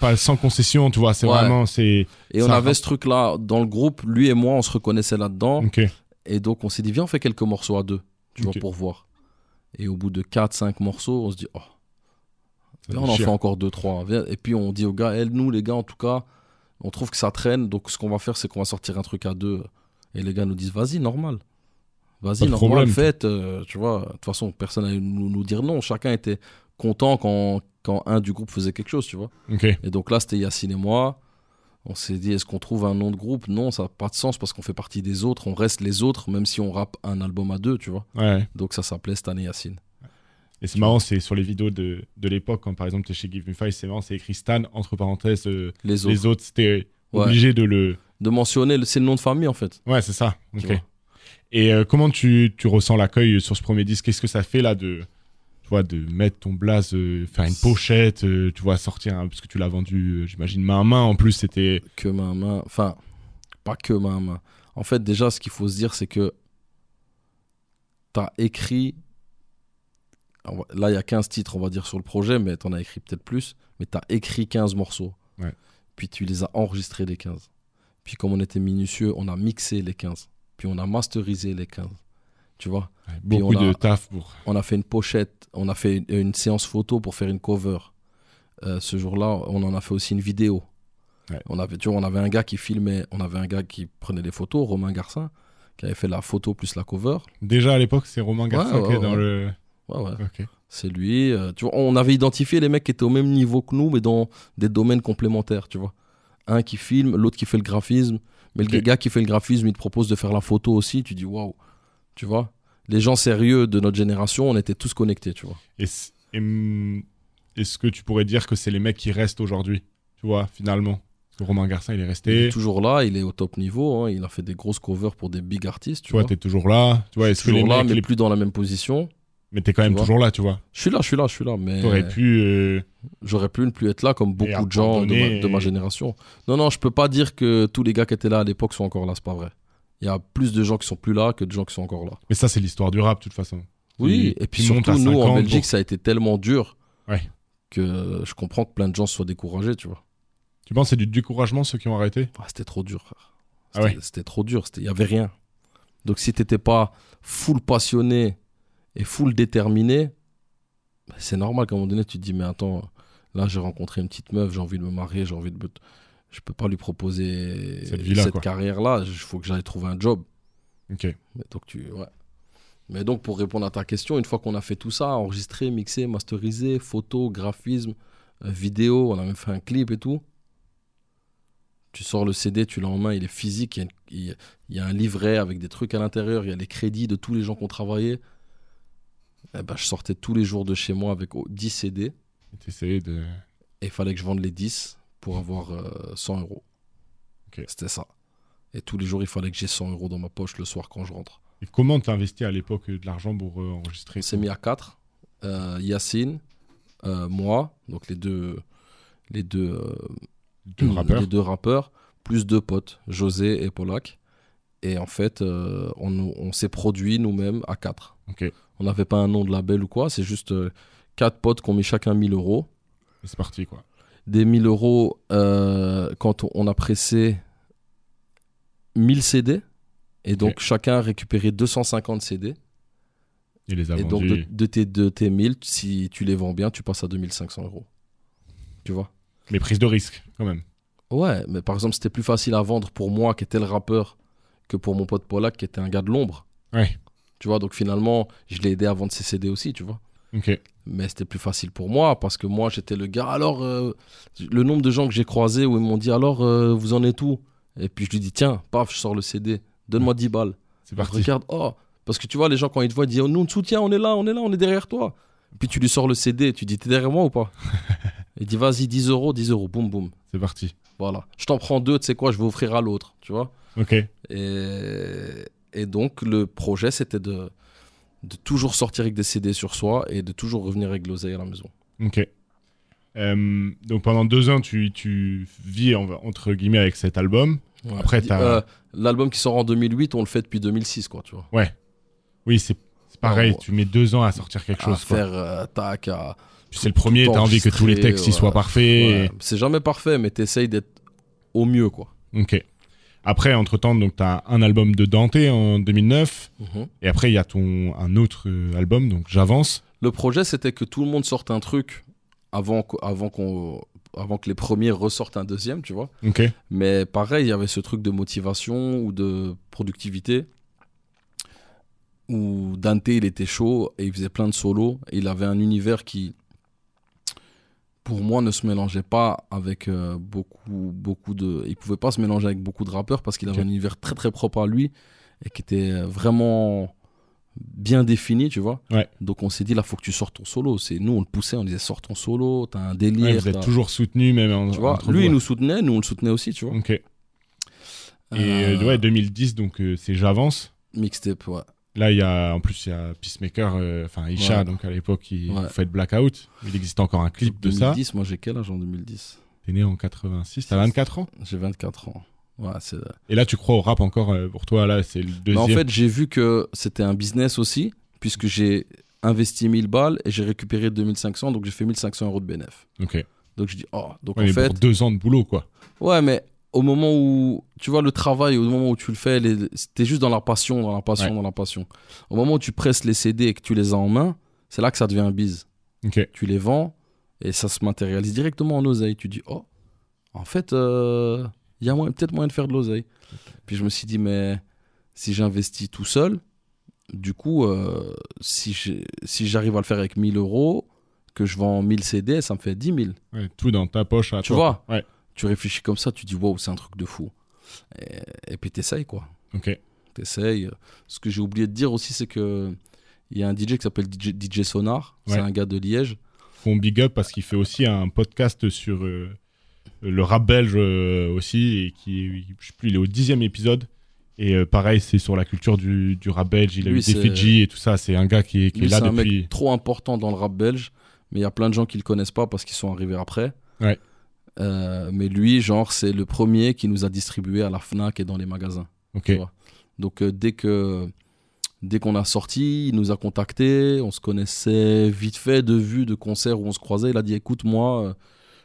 pas sans concession, tu vois. C'est Ouais. vraiment, c'est. et on avait rap- ce truc-là dans le groupe. Lui et moi, on se reconnaissait là-dedans. Ok. Et donc, on s'est dit, viens, on fait quelques morceaux à deux, tu vois, pour voir. Et au bout de 4-5 morceaux, on se dit, oh, viens, on en fait encore 2-3. Et puis, on dit aux gars, elle, nous, les gars, en tout cas, on trouve que ça traîne. Donc, ce qu'on va faire, c'est qu'on va sortir un truc à deux. Et les gars nous disent, vas-y, normal. Vas-y, normal, faites. euh, tu vois, de toute façon, personne n'allait nous, nous dire non. Chacun était content quand, quand un du groupe faisait quelque chose, tu vois. Et donc là, c'était Yacine et moi. On s'est dit, est-ce qu'on trouve un nom de groupe? Non, ça n'a pas de sens parce qu'on fait partie des autres. On reste les autres, même si on rappe un album à deux, tu vois. Ouais. Donc ça s'appelait cette année Yacine. Et c'est marrant, c'est sur les vidéos de, de l'époque, quand par exemple tu es chez Give Me Five, c'est marrant, c'est écrit Stan, entre parenthèses, euh, Les autres. les autres, c'était Ouais. obligé de le. De mentionner, c'est le nom de famille en fait. Ouais, c'est ça. Ok. Et euh, comment tu, tu ressens l'accueil sur ce premier disque? Qu'est-ce que ça fait là de, vois, de mettre ton blaze, euh, faire une pochette, euh, tu vois, sortir, un- parce que tu l'as vendu, euh, j'imagine, main à main. En plus, c'était. Que main à main. Enfin, pas que main à main. En fait, déjà, ce qu'il faut se dire, c'est que t'as écrit. Là, il y a 15 titres, on va dire, sur le projet, mais t'en as écrit peut-être plus. Mais t'as écrit 15 morceaux. Ouais. Puis tu les as enregistrés, les 15. Puis comme on était minutieux, on a mixé les 15. Puis on a masterisé les 15. Tu vois beaucoup a- de taf pour. on a fait une pochette, on a fait une, une séance photo pour faire une cover. Euh, ce jour-là, on en a fait aussi une vidéo. Ouais. On avait, tu vois, on avait un gars qui filmait, on avait un gars qui prenait les photos, Romain Garcin, qui avait fait la photo plus la cover. Déjà à l'époque, c'est Romain Garcin Ouais, qui est dans le. Ouais, ouais. Ok. C'est lui. euh, tu vois, on avait identifié les mecs qui étaient au même niveau que nous, mais dans des domaines complémentaires, tu vois. Un qui filme, l'autre qui fait le graphisme. Mais le gars qui fait le graphisme, il te propose de faire la photo aussi. Tu dis waouh, tu vois. Les gens sérieux de notre génération, on était tous connectés, tu vois. Et Est-ce que tu pourrais dire que c'est les mecs qui restent aujourd'hui Tu vois, finalement? Parce que Romain Garcin, il est Il resté. est toujours là, il est au top niveau. hein, il a fait des grosses covers pour des big artistes. Tu Tu vois, vois, t'es toujours là. Tu vois, est-ce que toujours les là, mecs, mais les- plus dans la même position. mais t'es quand même tu toujours là, tu vois. Je suis là, je suis là, je suis là, mais T'aurais pu. euh, j'aurais pu ne plus être là comme beaucoup de gens de ma, de ma génération. Non, non, je peux pas dire que tous les gars qui étaient là à l'époque sont encore là, c'est pas vrai. Il y a plus de gens qui sont plus là que de gens qui sont encore là. Mais ça, c'est l'histoire du rap, de toute façon. Oui, et puis surtout, nous, en 50 Belgique, pour- ça a été tellement dur Ouais. que je comprends que plein de gens soient découragés, tu vois. Tu penses que c'est du découragement ceux qui ont arrêté? Ah, c'était trop dur, frère. Ah C'était ouais. c'était trop dur, il y avait rien. Donc si t'étais pas full passionné et full déterminé, bah, c'est normal qu'à un moment donné, tu te dis, mais attends, là, j'ai rencontré une petite meuf, j'ai envie de me marier, j'ai envie de. Je peux pas lui proposer Cette quoi. carrière-là, il faut que j'aille trouver un job. Ok. Mais donc, tu, ouais. Mais donc, pour répondre à ta question, une fois qu'on a fait tout ça, enregistré, mixé, masterisé, photo, graphisme, euh, vidéo, on a même fait un clip et tout, tu sors le CD, tu l'as en main, il est physique, il y, a, une- il y a- il y a un livret avec des trucs à l'intérieur, il y a les crédits de tous les gens qui ont travaillé. Eh ben, je sortais tous les jours de chez moi avec oh, 10 CD T'essayais de. et il fallait que je vende les 10 pour avoir euh, 100 euros. Ok. C'était ça. Et tous les jours, il fallait que j'ai 100 euros dans ma poche le soir quand je rentre. Et comment t'as investi à l'époque euh, de l'argent pour euh, enregistrer On s'est mis à 4. Yacine, euh, moi, donc les deux, les deux, euh, deux rappeurs les deux rappeurs, plus deux potes, José et Polak. Et en fait, euh, on, s'est produit nous-mêmes à 4. Ok. On n'avait pas un nom de label ou quoi, c'est juste euh, quatre potes qui ont mis chacun 1000 euros. C'est parti quoi. Des 1000 euros euh, quand on- a pressé 1000 CD. Et donc chacun a récupéré 250 CD. Il les a Et donc, de, de tes, de tes 1000, si tu les vends bien, tu passes à 2500 euros. Tu vois? Mais prise de risque quand même. Ouais, mais par exemple, c'était plus facile à vendre pour moi, qui était le rappeur, que pour mon pote Polak, qui était un gars de l'ombre. Ouais. Tu vois, donc finalement, je l'ai aidé à vendre ses CD aussi, tu vois? Mais c'était plus facile pour moi, parce que moi, j'étais le gars. Alors, euh, le nombre de gens que j'ai croisés où ils m'ont dit, alors, euh, vous en êtes où? Et puis je lui dis, tiens, paf, je sors le CD, donne-moi 10 balles. C'est parti. Regarde, oh, parce que tu vois, les gens, quand ils te voient, ils disent, oh, nous, on te soutient, on est là, on est là, on est derrière toi. Puis tu lui sors le CD, tu dis, t'es derrière moi ou pas? [laughs] Il dit, vas-y, 10 euros, 10 euros, boum, boum. C'est parti. Voilà. Je t'en prends deux, tu sais quoi, je vais offrir à l'autre, tu vois? Ok. Et, et donc, le projet, c'était de, de toujours sortir avec des CD sur soi et de toujours revenir avec de l'oseille à la maison. Ok. Euh, donc pendant deux ans, tu, tu vis en- entre guillemets avec cet album. Ouais. Après, euh, L'album qui sort en 2008, on le fait depuis 2006, quoi, tu vois. Oui, c'est pareil. Ouais. Tu mets deux ans à sortir quelque à chose. faire euh, tac, à... C'est le premier, t'as envie que tous les textes enregistrer, soient ouais. parfaits. Ouais. C'est jamais parfait, mais t'essayes d'être au mieux, quoi. Ok. Après, entre temps, donc t'as un album de Dante en 2009, Mhm. et après il y a ton un autre euh, album, donc j'avance. Le projet, c'était que tout le monde sorte un truc avant, avant, qu'on, avant que les premiers ressortent un deuxième, tu vois. Mais pareil, il y avait ce truc de motivation ou de productivité où Dante, il était chaud et il faisait plein de solos. Et il avait un univers qui, pour moi, ne se mélangeait pas avec euh, beaucoup, beaucoup de. Il pouvait pas se mélanger avec beaucoup de rappeurs parce qu'il avait un univers très très propre à lui et qui était euh, vraiment bien défini, tu vois. Ouais. Donc on s'est dit là, faut que tu sortes ton solo. C'est nous, on le poussait, on disait sors ton solo, t'as un délire. Ouais, vous êtes toujours soutenu même en, tu vois, lui, il nous soutenait, nous on le soutenait aussi, tu vois. Ok. Et euh, Euh, ouais, 2010, donc euh, c'est j'avance. Mixtape, ouais. Là, il y a en plus il y a Peacemaker, euh, enfin Isha, Ouais. donc à l'époque il Ouais. faites Blackout. Il existe encore un clip de ça. 2010, moi j'ai quel âge en 2010 T'es né en 86, t'as 24 ans? J'ai 24 ans. Ouais, c'est... Et là, tu crois au rap encore euh, pour toi? Là, c'est le Mais deuxième. en fait, j'ai vu que c'était un business aussi, puisque j'ai investi 1000 balles et j'ai récupéré 2500, donc j'ai fait 1500 euros de bénéf. Ok. Donc je dis, oh, donc Ouais, en mais fait, pour deux ans de boulot, quoi. ouais, mais au moment où, tu vois, le travail, au moment où tu le fais, les... t'es juste dans la passion, dans la passion, Ouais. dans la passion. Au moment où tu presses les CD et que tu les as en main, c'est là que ça devient un bise. Tu les vends et ça se matérialise directement en oseille. Tu dis, oh, en fait, euh, il y a peut-être moyen de faire de l'oseille. Puis je me suis dit, mais si j'investis tout seul, du coup, euh, si j'arrive à le faire avec 1000 euros, que je vends 1000 CD, ça me fait 10 000. Ouais, tout dans ta poche à Tu toi. vois Ouais. Tu réfléchis comme ça, tu dis, wow, c'est un truc de fou. Et, et puis t'essayes, quoi. Ok. T'essayes. Ce que j'ai oublié de dire aussi, c'est que il y a un DJ qui s'appelle DJ, DJ Sonar. C'est un gars de Liège. Font big up parce qu'il fait aussi un podcast sur euh, le rap belge euh, aussi et qui, je sais plus, il est au dixième épisode. Et euh, pareil, c'est sur la culture du, du rap belge. Il a eu des Fidji et tout ça. C'est un gars qui est, qui est Lui, là c'est un depuis. mec trop important dans le rap belge, mais il y a plein de gens qui le connaissent pas parce qu'ils sont arrivés après. Ouais. Euh, mais lui, genre, c'est le premier qui nous a distribué à la Fnac et dans les magasins. Ok. tu vois. Donc euh, dès que Dès qu'on a sorti, il nous a contactés. On se connaissait vite fait de vue, de concert où on se croisait. Il a dit écoute, moi, euh,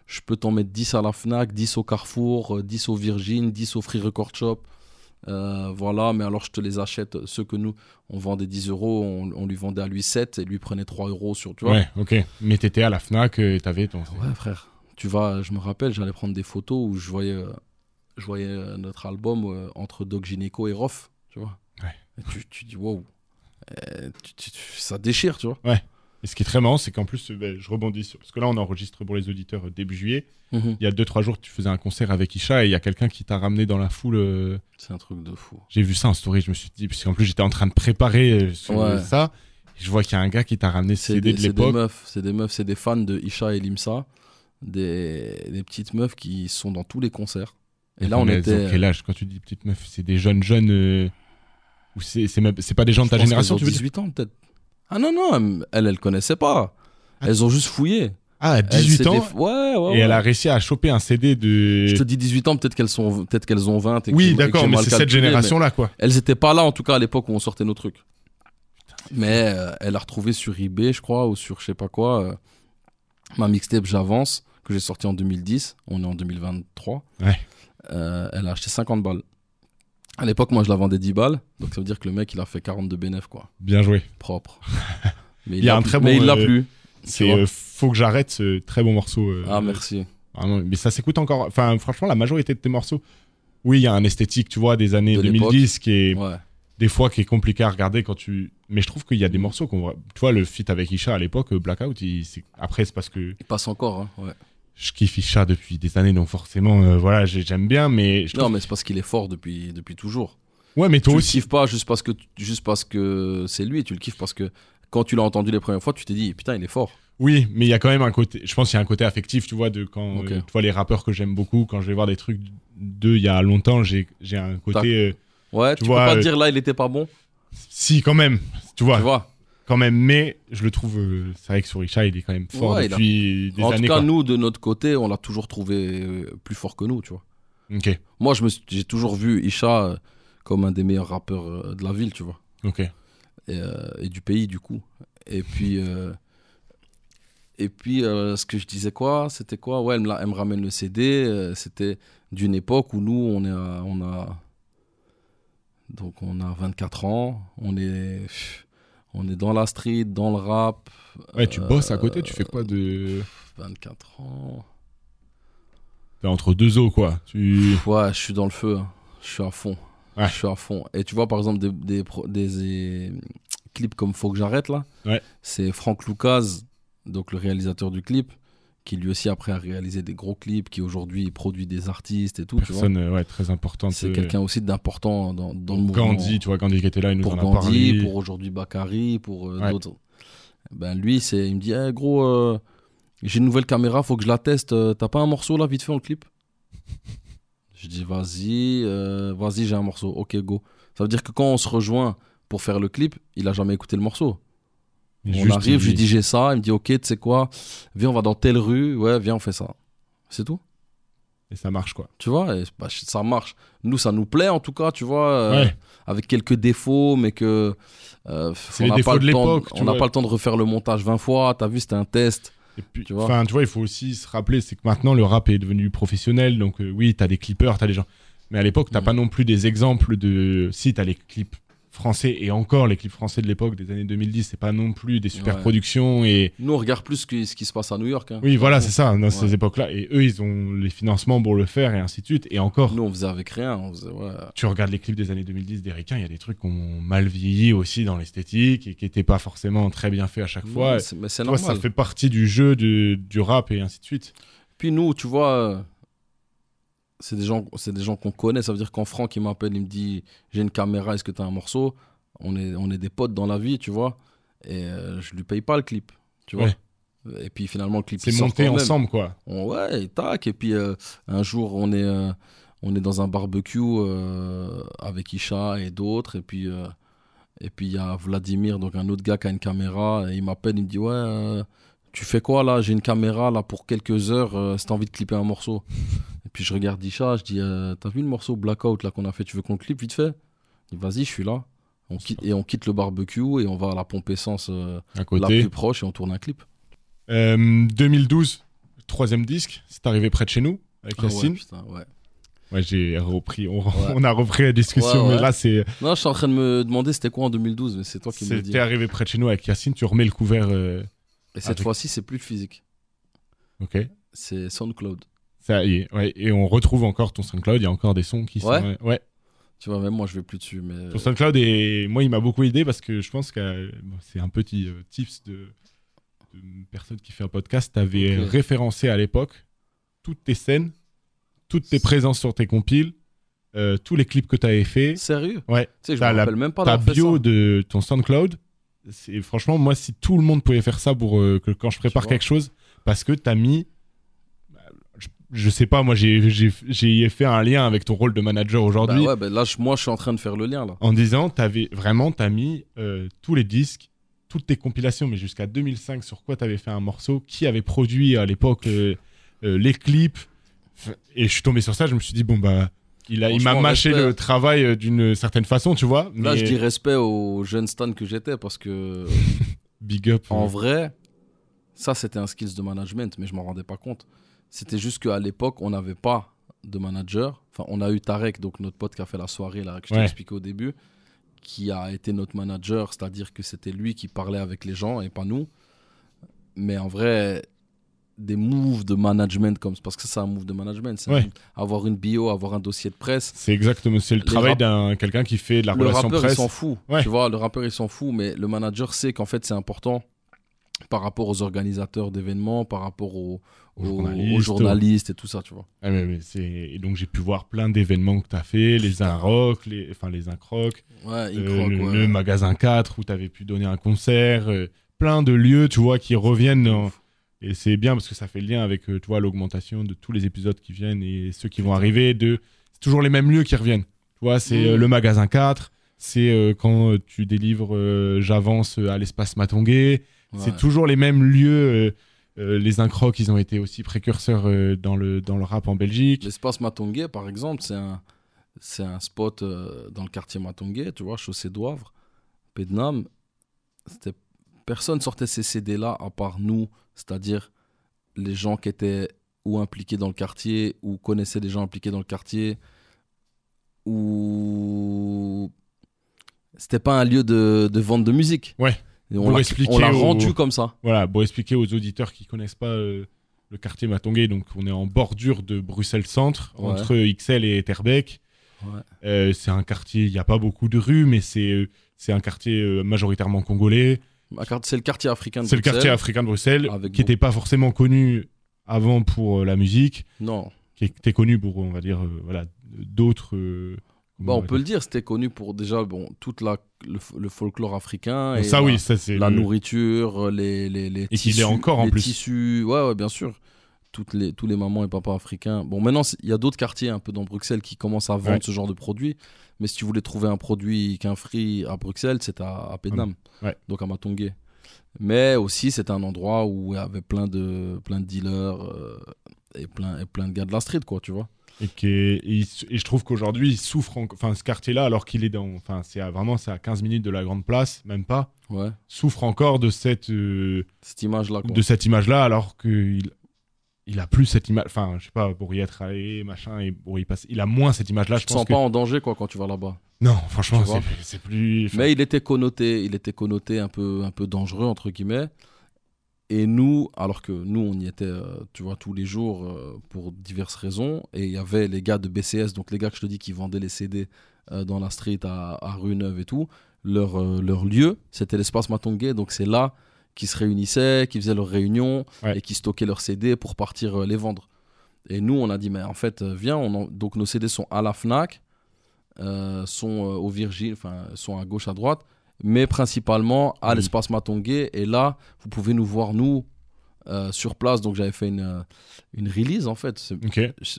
je peux t'en mettre 10 à la Fnac, 10 au Carrefour, euh, 10 au Virgin, 10 au Free Record Shop. Euh, voilà, mais alors je te les achète. Ceux que nous, on vendait 10 euros, on, on lui vendait à lui 7 et lui prenait 3 euros sur. Tu vois Ouais, ok. Mais t'étais à la Fnac et t'avais ton. Ouais, frère. Tu vas, je me rappelle, j'allais prendre des photos où je voyais, euh, je voyais euh, notre album euh, entre Doc Gynéco et Rof, tu vois. Ouais. Et tu, tu dis, wow. Tu- tu- tu- ça déchire, tu vois. Et ce qui est très marrant, c'est qu'en plus, ben, je rebondis sur. Parce que là, on enregistre pour les auditeurs début juillet. Mhm. Il y a 2-3 jours, tu faisais un concert avec Isha et il y a quelqu'un qui t'a ramené dans la foule. euh, C'est un truc de fou. J'ai vu ça en story, je me suis dit, parce qu'en plus, j'étais en train de préparer sur Ouais. ça. Je vois qu'il y a un gars qui t'a ramené CD des, de c'est des l'époque. meufs, c'est des meufs, c'est des fans de Isha et Limsa, des, des petites meufs qui sont dans tous les concerts. Et là, on était. Quel âge Quand tu dis petite meuf, c'est des jeunes jeunes. euh, Ou c'est c'est pas des gens de ta génération, tu veux dire 18 ans peut-être. Ah non, non, elles, elles connaissaient pas. Elles ont juste fouillé. Ah, à Elles, 18 c'est ans Ouais, ouais, Et elle a réussi à choper un CD de. Je te dis 18 ans, peut-être qu'elles sont, peut-être qu'elles ont 20. et Oui, d'accord, mais c'est cette génération-là, quoi. Elles étaient pas là, en tout cas, à l'époque où on sortait nos trucs. Mais euh, elle a retrouvé sur eBay, je crois, ou sur je sais pas quoi, euh, ma mixtape J'avance, que j'ai sorti en 2010. On est en 2023. Ouais. Euh, elle a acheté 50 balles. À l'époque, moi, je la vendais 10 balles. Donc, ça veut dire que le mec, il a fait 42 bénéf, quoi. Bien joué. Propre. [laughs] Mais Il y a un plus- très Mais bon, il l'a euh, plus. C'est euh, Faut que j'arrête ce très bon morceau. euh, Ah, merci. vraiment, mais ça s'écoute encore. Enfin, franchement, la majorité de tes morceaux. Oui, il y a un esthétique, tu vois, des années De 2010 qui est Ouais. Des fois qui est compliqué à regarder quand tu. Mais je trouve qu'il y a des morceaux qu'on voit. Tu vois, le feat avec Isha à l'époque, euh, Blackout, il... après, c'est parce que Il passe encore, hein. Ouais. je kiffe Isha depuis des années, donc forcément, euh, voilà, j'ai- j'aime bien, mais je Non, mais c'est parce qu'il est fort depuis, depuis toujours. Ouais, mais tu toi le aussi. kiffes pas juste parce que juste parce que c'est lui, tu le kiffes parce que quand tu l'as entendu les premières fois, tu t'es dit putain, il est fort. Oui, mais il y a quand même un côté. Je pense qu'il y a un côté affectif, tu vois, de quand. Ok. euh, tu vois, les rappeurs que j'aime beaucoup, quand je vais voir des trucs d'eux il y a longtemps, j'ai j'ai un côté. Ouais, Tu tu, vois, peux pas euh, dire là il était pas bon, si, quand même. Tu vois, tu vois. quand même. Mais je le trouve. euh, c'est vrai que sur Isha, il est quand même fort Ouais, il a- depuis des en années. tout cas, quoi. nous de notre côté, on l'a toujours trouvé euh, plus fort que nous, tu vois. Ok, Moi, je me suis- j'ai toujours vu Isha euh, comme un des meilleurs rappeurs de la ville, tu vois, ok. et, et du pays du coup. Et puis et puis ce que je disais quoi, c'était quoi? Ouais, elle me, la- elle me ramène le CD. c'était d'une époque où nous, on est à- on a donc on a 24 ans, on est on est dans la street, dans le rap. Ouais, tu euh, bosses à côté, tu fais quoi de. 24 ans. T'es entre deux eaux, quoi. Tu. Ouais, je suis dans le feu. hein. Je suis à fond. Ouais. Je suis à fond. Et tu vois, par exemple, des, des, pro- des, euh, clips comme Faut que j'arrête là. Ouais. C'est Franck Lucas, donc le réalisateur du clip, qui lui aussi après a réalisé des gros clips, qui aujourd'hui produit des artistes et tout. Tu vois. Personne, euh, ouais, très importante. C'est euh, quelqu'un aussi d'important dans, dans le mouvement. Gandhi, tu vois, Gandhi qui était là, il nous pour en a Gandhi, parlé. pour aujourd'hui Bakary, pour euh, Ouais. d'autres. Ben lui, c'est, il me dit, Eh, gros, euh, j'ai une nouvelle caméra, faut que je la teste. T'as pas un morceau là, vite fait, en clip? [laughs] Je dis, vas-y, euh, vas-y, j'ai un morceau. Ok, go. Ça veut dire que quand on se rejoint pour faire le clip, il a jamais écouté le morceau. On juste, arrive, je lui dis, j'ai ça. Il me dit, ok, tu sais quoi Viens, on va dans telle rue. Ouais, viens, on fait ça. C'est tout. Et ça marche, quoi. Tu vois, et, bah, ça marche. Nous, ça nous plaît en tout cas, tu vois. euh, Ouais. avec quelques défauts, mais que euh, C'est on les n'a défauts pas de le temps. On n'a pas le temps de refaire le montage 20 fois. T'as vu, c'était un test. Et puis, Tu vois. enfin, tu vois, il faut aussi se rappeler, c'est que maintenant le rap est devenu professionnel. Donc euh, oui, t'as des clippers, t'as des gens. Mais à l'époque, t'as Mhm. pas non plus des exemples de. Si t'as les clips français et encore les clips français de l'époque des années 2010, c'est pas non plus des super Ouais. productions et. Nous, on regarde plus ce qui, ce qui se passe à New York. hein. Oui, voilà, c'est ça, dans ces Ouais. époques-là. Et eux, ils ont les financements pour le faire et ainsi de suite. Et encore, Nous, on faisait avec rien. On faisait, ouais. tu regardes les clips des années 2010 des Ricains, il y a des trucs qui ont mal vieilli aussi dans l'esthétique et qui étaient pas forcément très bien faits à chaque fois. Mais c'est normal. ça fait partie du jeu du, du rap et ainsi de suite. Puis nous, tu vois, c'est des gens, c'est des gens qu'on connaît. Ça veut dire quand Franck il m'appelle, il me dit j'ai une caméra, est-ce que t'as un morceau? On est, on est des potes dans la vie, tu vois. Et euh, je lui paye pas le clip, tu vois. Ouais. Et puis finalement le clip C'est monté ensemble, quoi. On- ouais, et tac. Et puis euh, un jour, on est, euh, on est dans un barbecue euh, avec Isha et d'autres. Et puis et puis il y a Vladimir, donc un autre gars qui a une caméra. Et il m'appelle, il me dit ouais, tu fais quoi là? J'ai une caméra là pour quelques heures. euh, si t'as envie de clipper un morceau. Puis je regarde Isha, je dis euh, t'as vu le morceau Blackout là qu'on a fait? Tu veux qu'on le clip vite fait? Il dit vas-y, je suis là. On quitte, et on quitte le barbecue et on va à la pompe essence euh, À la côté. plus proche et on tourne un clip. Euh, 2012, troisième disque, c'est arrivé près de chez nous avec Ah ouais, Yacine. putain, ouais. Ouais, j'ai repris, on, [laughs] on a repris la discussion, mais là c'est, Non, je suis en train de me demander c'était quoi en 2012, mais c'est toi qui me dis. c'était arrivé près de chez nous avec Yacine. Tu remets le couvert, euh, Et cette avec- fois-ci, c'est plus le physique. ok. C'est SoundCloud. Ça y est, ouais. Et on retrouve encore ton SoundCloud. Il y a encore des sons qui Ouais sont, euh, ouais. Tu vois, même moi, je vais plus dessus. Mais... Ton SoundCloud et moi, il m'a beaucoup aidé parce que je pense que euh, bon, c'est un petit euh, tips de, de personne qui fait un podcast. T'avais Ok. référencé à l'époque toutes tes scènes, toutes tes présences sur tes compiles, euh, tous les clips que t'avais fait. Sérieux? Ouais. Tu sais, je la- même pas ta bio ça. de ton SoundCloud, c'est franchement moi si tout le monde pouvait faire ça pour euh, que quand je prépare quelque chose, parce que t'as mis, bah, je, sais pas, moi j'ai fait un lien avec ton rôle de manager Bah aujourd'hui ouais, bah là, moi, je suis en train de faire le lien, là. en disant t'avais vraiment t'as mis euh, tous les disques, toutes tes compilations, mais jusqu'à 2005 sur quoi t'avais fait un morceau, qui avait produit à l'époque euh, euh, les clips, et je suis tombé sur ça, je me suis dit bon bah il m'a mâché respect. le travail d'une certaine façon, tu vois. Là, je dis respect au jeune Stan que j'étais parce que, [laughs] big up. en vrai, ça, c'était un skills de management, mais je m'en rendais pas compte. C'était juste qu'à l'époque, on n'avait pas de manager. Enfin, on a eu Tarek, donc notre pote qui a fait la soirée, là, que je t'ai expliqué au début, qui a été notre manager, c'est-à-dire que c'était lui qui parlait avec les gens et pas nous. Mais en vrai, des moves de management comme parce que ça, c'est un move de management, c'est Ouais. avoir une bio, avoir un dossier de presse. C'est exactement, c'est le Les travail d'un quelqu'un qui fait de la le relation rappeur il presse. s'en fout Ouais. tu vois le rappeur il s'en fout mais le manager sait qu'en fait c'est important par rapport aux organisateurs d'événements par rapport aux, Aux journalistes, aux journalistes et tout ça tu vois Ah, mais- mais c'est- et donc j'ai pu voir plein d'événements que tu as fait, les Inrock, les enfin les Incroc, ouais euh, le, ouais. le magasin 4 où tu avais pu donner un concert, euh, plein de lieux, tu vois, qui reviennent et c'est bien parce que ça fait le lien avec euh, tu vois l'augmentation de tous les épisodes qui viennent et ceux qui vont arriver de c'est toujours les mêmes lieux qui reviennent. Tu vois, c'est Mm. le magasin 4, c'est quand tu délivres j'avance à l'espace Matongué, C'est toujours les mêmes lieux. Euh, les Incrocs, ils ont été aussi précurseurs euh, dans, le, dans le rap en Belgique. l'espace Matongué par exemple c'est un c'est un spot euh, dans le quartier Matongué tu vois chaussée d'Oivre Pédnam c'était personne sortait ces CD là à part nous c'est-à-dire les gens qui étaient ou impliqués dans le quartier ou connaissaient des gens impliqués dans le quartier ou c'était pas un lieu de, de vente de musique Ouais. On Pour l'a- expliquer on l'a aux- rendu comme ça Voilà, pour expliquer aux auditeurs qui connaissent pas euh, le quartier Matongué, donc on est en bordure de Bruxelles Centre, Ouais. entre XL et Etterbeek. Ouais. Euh, c'est un quartier, il n'y a pas beaucoup de rues, mais c'est euh, c'est un quartier euh, majoritairement congolais. Carte- c'est le quartier africain de C'est le quartier Bruxelles. africain de Bruxelles, Avec qui n'était pas forcément connu avant pour la musique, non qui était connu pour, on va dire, voilà, d'autres. Bah, on peut le dire, c'était connu pour déjà bon, toute la, le, folklore africain. Et ça, la, oui, ça c'est. La le- nourriture, les, les, les Et tissus. est encore, en les plus. tissus, ouais, ouais, bien sûr. Toutes les, tous les mamans et papas africains. Bon, maintenant, il y a d'autres quartiers un peu dans Bruxelles qui commencent à vendre Ouais. ce genre de produits. Mais si tu voulais trouver un produit qu'un free à Bruxelles, c'est à, à Pédam. Ouais. Donc à Matongué. Mais aussi, c'est un endroit où il y avait plein de, plein de dealers euh, et, plein, et plein de gars de la street, quoi, tu vois. Et, qui est- et et je trouve qu'aujourd'hui, il souffre, en- enfin, ce quartier-là, alors qu'il est dans, enfin, c'est à- vraiment, c'est à 15 minutes de la grande place, même pas, Ouais. souffre encore de cette, euh, Cette image-là, de cette image-là, alors qu'il, il a plus cette image, enfin, je sais pas, pour y être allé, machin, et pour y passer, il a moins cette image-là, je tu te pense sens que. pas en danger, quoi, quand tu vas là-bas. Non, franchement, c'est, c'est plus. enfin, Mais il était connoté, il était connoté un peu, un peu dangereux entre guillemets. Et nous, alors que nous, on y était, euh, tu vois, tous les jours euh, pour diverses raisons. Et il y avait les gars de BCS, donc les gars que je te dis qui vendaient les CD euh, dans la street à, à Rue Neuve et tout. Leur, leur lieu, c'était l'espace Matongué. Donc c'est là qu'ils se réunissaient, qu'ils faisaient leurs réunions Ouais. et qui stockaient leurs CD pour partir les vendre. Et nous, on a dit, mais en fait, viens, on en- donc nos CD sont à la Fnac, euh, sont euh, au Virgile, enfin, sont à gauche, à droite, mais principalement à Mhm. l'espace Matongué. Et là, vous pouvez nous voir, nous, euh, sur place. Donc j'avais fait une, euh, une release, en fait.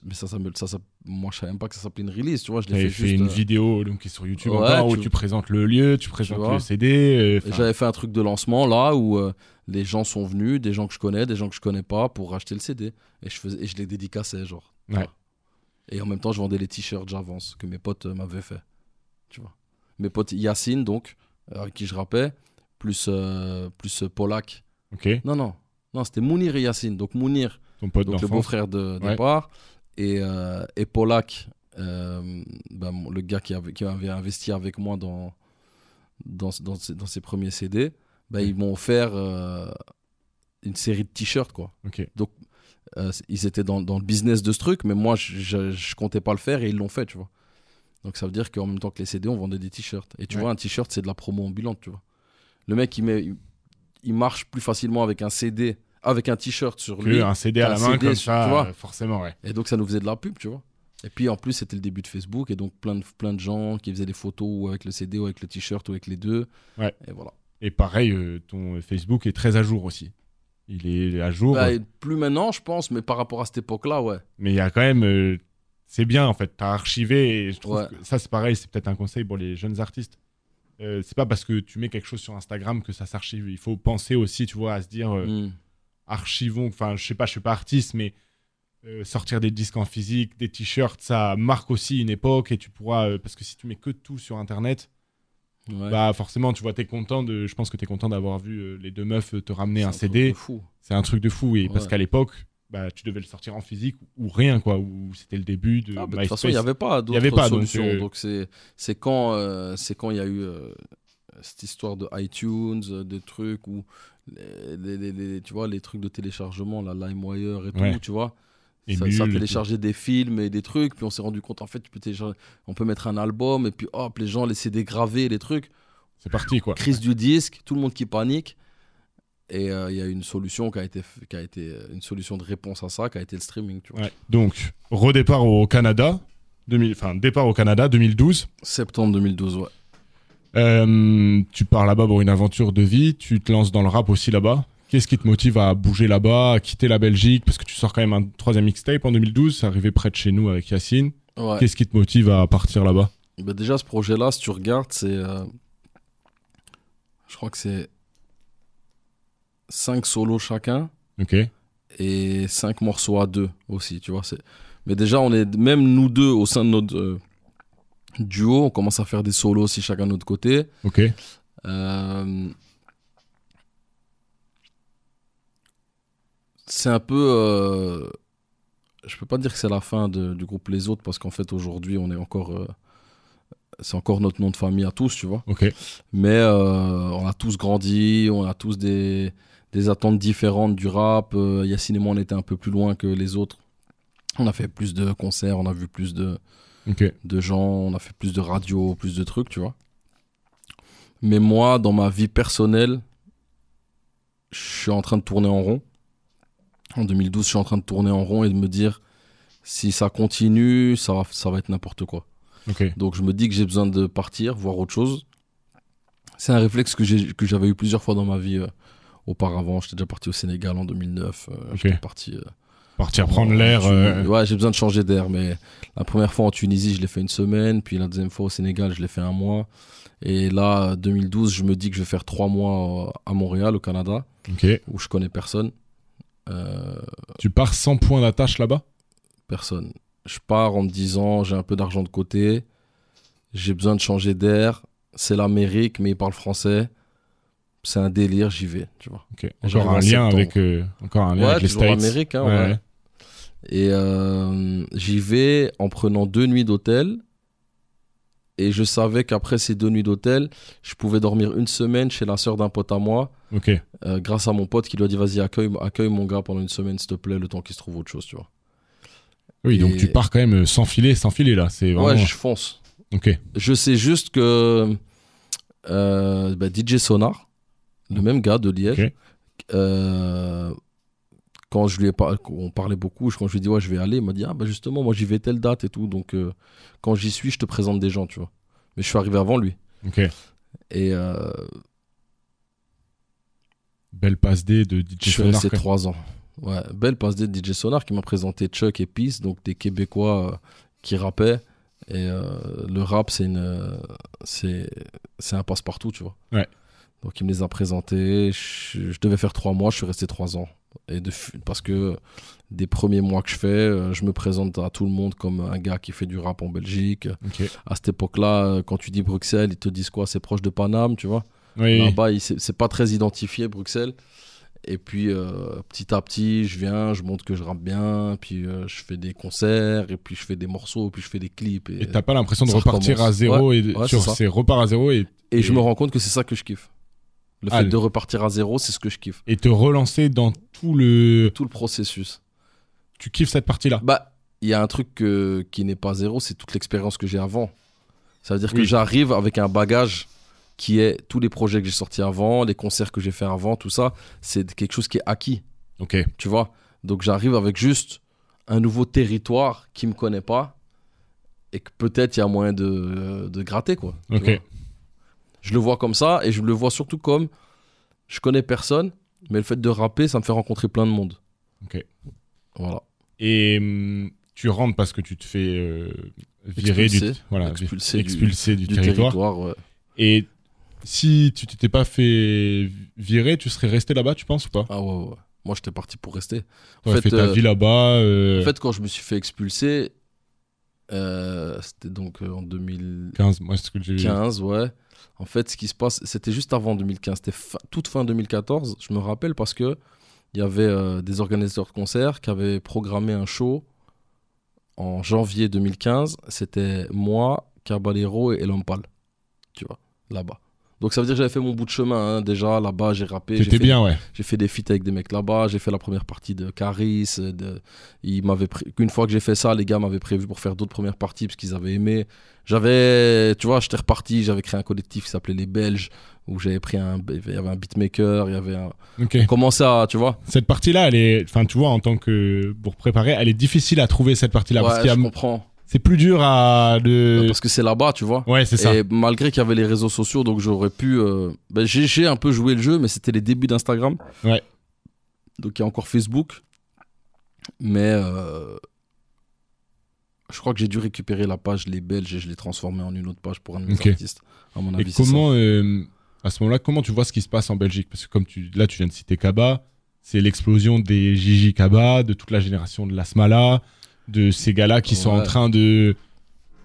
Mais ça, ça, ça, ça- moi, je savais même pas que ça s'appelait une release, tu vois. Je fait, fait, une euh, vidéo donc, qui est sur YouTube Ouais, encore, où tu- présentes le lieu, tu présentes le CD. euh, J'avais fait un truc de lancement là où les gens sont venus, des gens que je connais, des gens que je connais pas pour acheter le CD. Et je, faisais, et je les dédicaçais, genre. Ouais. Et en même temps, je vendais les t-shirts j'avance que mes potes m'avaient fait. Tu vois. mes potes Yacine, donc, euh, qui je rappais, plus, euh, plus euh, Polak. Ok. Non, non, non, c'était Mounir et Yacine. Donc Mounir, Ton pote donc le beau-frère de Ouais. départ, et, euh, et Polak, euh, ben, mon- le gars qui avait, qui avait investi avec moi dans, dans, dans, ses, dans ses premiers CD, ben, ils m'ont offert une série de t-shirts, quoi. Ok. Euh, c- ils étaient dans, dans le business de ce truc, mais moi, je, je, je comptais pas le faire et ils l'ont fait, tu vois. Donc ça veut dire qu'en même temps que les CD, on vendait des t-shirts. Et tu Ouais. vois, un t-shirt, c'est de la promo ambulante, tu vois. Le mec, il, met, il, il marche plus facilement avec un CD, avec un t-shirt sur lui. Que un CD à un la main CD comme ça, tu vois. euh, forcément, ouais. Et donc ça nous faisait de la pub, tu vois. Et puis en plus, c'était le début de Facebook, et donc plein de, plein de gens qui faisaient des photos ou avec le CD ou avec le t-shirt ou avec les deux. Ouais. Et voilà. Et pareil, euh, ton Facebook est très à jour aussi. Il est à jour, Bah, plus maintenant, je pense, mais par rapport à cette époque-là, ouais. mais il y a quand même. euh, c'est bien en fait, t'as archivé et je trouve Ouais. que ça c'est pareil, c'est peut-être un conseil pour les jeunes artistes. Euh, c'est pas parce que tu mets quelque chose sur Instagram que ça s'archive. Il faut penser aussi, tu vois, à se dire euh, Mm. archivons. Enfin, je sais pas, je suis pas artiste, mais euh, sortir des disques en physique, des t-shirts, ça marque aussi une époque et tu pourras. parce que si tu mets que tout sur Internet, Ouais. bah forcément, tu vois, t'es content de. Je pense que t'es content d'avoir vu les deux meufs te ramener un, truc CD. C'est un truc de fou. Et parce Ouais. qu'à l'époque, bah, tu devais le sortir en physique ou rien, quoi. Ou c'était le début de. Ah, bah, de toute façon, il n'y avait pas d'autres donc, solutions. euh, Donc, c'est c'est quand euh, c'est quand il y a eu euh, cette histoire de iTunes, des trucs où les, les- les- les- tu vois les trucs de téléchargement, la LimeWire et tout, Ouais. tu vois. Et ça, téléchargeait des films et des trucs, puis on s'est rendu compte en fait, tu peux télécharger- on peut mettre un album et puis hop, les gens les CD gravés, les trucs, C'est parti, quoi. crise du disque, tout le monde qui panique. Et euh, il y a une solution qui a été qui a été euh, une solution de réponse à ça, qui a été le streaming, tu vois. Ouais. Donc, redépart au Canada. 2000, enfin, départ au Canada 2012. Septembre 2012, ouais. Euh, tu pars là-bas pour une aventure de vie. Tu te lances dans le rap aussi là-bas. Qu'est-ce qui te motive à bouger là-bas, à quitter la Belgique? Parce que tu sors quand même un troisième mixtape en 2012. C'est arrivé près de chez nous avec Yacine. Ouais. Qu'est-ce qui te motive à partir là-bas? Bah déjà, ce projet-là, si tu regardes, c'est. euh, je crois que c'est 5 solos chacun Ok. et 5 morceaux à deux aussi, tu vois. c'est- Mais déjà, on est. Même nous deux, au sein de notre euh, duo, on commence à faire des solos aussi chacun de notre côté. Ok. Euh, C'est un peu. euh, Je peux pas dire que c'est la fin de- du groupe Les Autres parce qu'en fait, aujourd'hui, on est encore. euh, C'est encore notre nom de famille à tous, tu vois. Ok. Mais euh, on a tous grandi, on a tous des, des attentes différentes du rap. Euh, Yacine et moi, on était un peu plus loin que les autres. On a fait plus de concerts, on a vu plus de, de gens, on a fait plus de radio, plus de trucs, tu vois. Mais moi, dans ma vie personnelle, je suis en train de tourner en rond. En 2012, je suis en train de tourner en rond et de me dire, si ça continue, ça va, ça va être n'importe quoi. Donc je me dis que j'ai besoin de partir, voir autre chose. C'est un réflexe que j'avais eu plusieurs fois dans ma vie euh, auparavant. J'étais déjà parti au Sénégal en 2009. euh, Ok. J'étais parti. euh, Partir prendre l'air. euh. Ouais, j'ai besoin de changer d'air. Mais la première fois en Tunisie, je l'ai fait une semaine. Puis la deuxième fois au Sénégal, je l'ai fait un mois. Et là, 2012, je me dis que je vais faire trois mois euh, à Montréal, au Canada, où je connais personne. Euh, Tu pars sans point d'attache là-bas? Personne. Je pars en me disant j'ai un peu d'argent de côté, j'ai besoin de changer d'air. C'est l'Amérique, mais ils parlent français. C'est un délire, j'y vais, tu vois. Encore un en lien avec. euh, encore un lien Ouais, avec les States. Amérique, hein, Ouais, ouais. ouais. Et euh, j'y vais en prenant deux nuits d'hôtel. Et je savais qu'après ces deux nuits d'hôtel, je pouvais dormir une semaine chez la sœur d'un pote à moi, euh, grâce à mon pote qui lui a dit vas-y accueille, accueille mon gars pendant une semaine s'il te plaît, le temps qu'il se trouve autre chose, tu vois. Oui, donc tu pars quand même euh, sans filet, sans filet là. C'est vraiment. Ouais, je fonce. Ok. Je sais juste que euh, bah, DJ Sonar, le même gars de Liège, euh, quand je lui ai par- on parlait beaucoup, quand je lui ai dit ouais je vais aller, il m'a dit ah bah justement moi j'y vais telle date et tout, donc euh, quand j'y suis je te présente des gens, tu vois. Mais je suis arrivé avant lui. Ok. Et euh, Belle passe D de DJ je suis Sonar, resté trois ans. Ouais, belle passe de DJ Sonar qui m'a présenté Chuck et Peace, donc des Québécois qui rappaient. Et le rap, c'est une, c'est, c'est un passe-partout, tu vois. Ouais. Donc il me les a présentés. Je, je devais faire trois mois, je suis resté trois ans. Et de, parce que des premiers mois que je fais, euh, je me présente à tout le monde comme un gars qui fait du rap en Belgique. À cette époque-là, euh, quand tu dis Bruxelles, ils te disent quoi? C'est proche de Paname, tu vois? Oui. Là-bas, c'est pas très identifié, Bruxelles. Et puis, euh, petit à petit, je viens, je montre que je rappe bien, puis euh, je fais des concerts, et puis je fais des morceaux, puis je fais des clips. Et, t'as pas l'impression de repartir recommence. à zéro Ouais, et ouais, c'est repart à zéro et, et je et- me rends compte que c'est ça que je kiffe. Le Ah, fait le- de repartir à zéro, c'est ce que je kiffe. et te relancer dans tout le. Tout le processus. Tu kiffes cette partie-là? Bah, il y a un truc que- qui n'est pas zéro, c'est toute l'expérience que j'ai avant. Ça veut dire que j'arrive avec un bagage qui est tous les projets que j'ai sortis avant, les concerts que j'ai fait avant, tout ça, c'est quelque chose qui est acquis. Ok. tu vois? Donc j'arrive avec juste un nouveau territoire qui me connaît pas et que peut-être il y a moyen de, de gratter quoi. Ok. Je le vois comme ça et je le vois surtout comme je connais personne, mais le fait de rapper, ça me fait rencontrer plein de monde. Ok. Voilà. Et hum, tu rentres parce que tu te fais euh, virer du, voilà, Expulser du- expulser du, Du territoire. territoire, ouais. Et si tu t'étais pas fait virer, tu serais resté là-bas, tu penses ou pas? Ah ouais, ouais. Moi j'étais parti pour rester. Tu En fait, fait ta euh, vie là-bas. euh, En fait, quand je me suis fait expulser, c'était donc en 2000. 15, moi, c'est ce que j'ai 15, ouais. En fait, ce qui se passe, c'était juste avant 2015. C'était toute fin 2014. Je me rappelle parce que il y avait euh, des organisateurs de concerts qui avaient programmé un show en janvier 2015. C'était moi, Caballero et Lompal. Tu vois, là-bas. Donc ça veut dire que j'avais fait mon bout de chemin hein, déjà là-bas. J'ai rappé. fait- bien, ouais. j'ai fait des feats avec des mecs là-bas. J'ai fait la première partie de Caris. De... Ils m'avaient pré- Une fois que j'ai fait ça, les gars m'avaient prévu pour faire d'autres premières parties parce qu'ils avaient aimé. J'avais, tu vois, j'étais reparti. J'avais créé un collectif qui s'appelait Les Belges où j'avais pris un. Il y avait un beatmaker. Il y avait un. Ok. On commençait à, tu vois. Cette partie-là, elle est, enfin, tu vois, en tant que pour préparer, elle est difficile à trouver cette partie-là parce qu'il y a- je comprends. C'est plus dur à de. Parce que c'est là-bas, tu vois. Ouais, c'est ça. Et malgré qu'il y avait les réseaux sociaux, donc j'aurais pu. euh, ben, j'ai, un peu joué le jeu, mais c'était les débuts d'Instagram. Ouais. Donc il y a encore Facebook. Mais euh, je crois que j'ai dû récupérer la page Les Belges et je l'ai transformée en une autre page pour un de mes Ok. artistes. À mon Et avis, ça. comment, euh, à ce moment-là, comment tu vois ce qui se passe en Belgique? Parce que comme tu, là, tu viens de citer Kaba, c'est l'explosion des Gigi Kaba, de toute la génération de l'Asmala, de ces gars-là qui sont en Ouais. train de,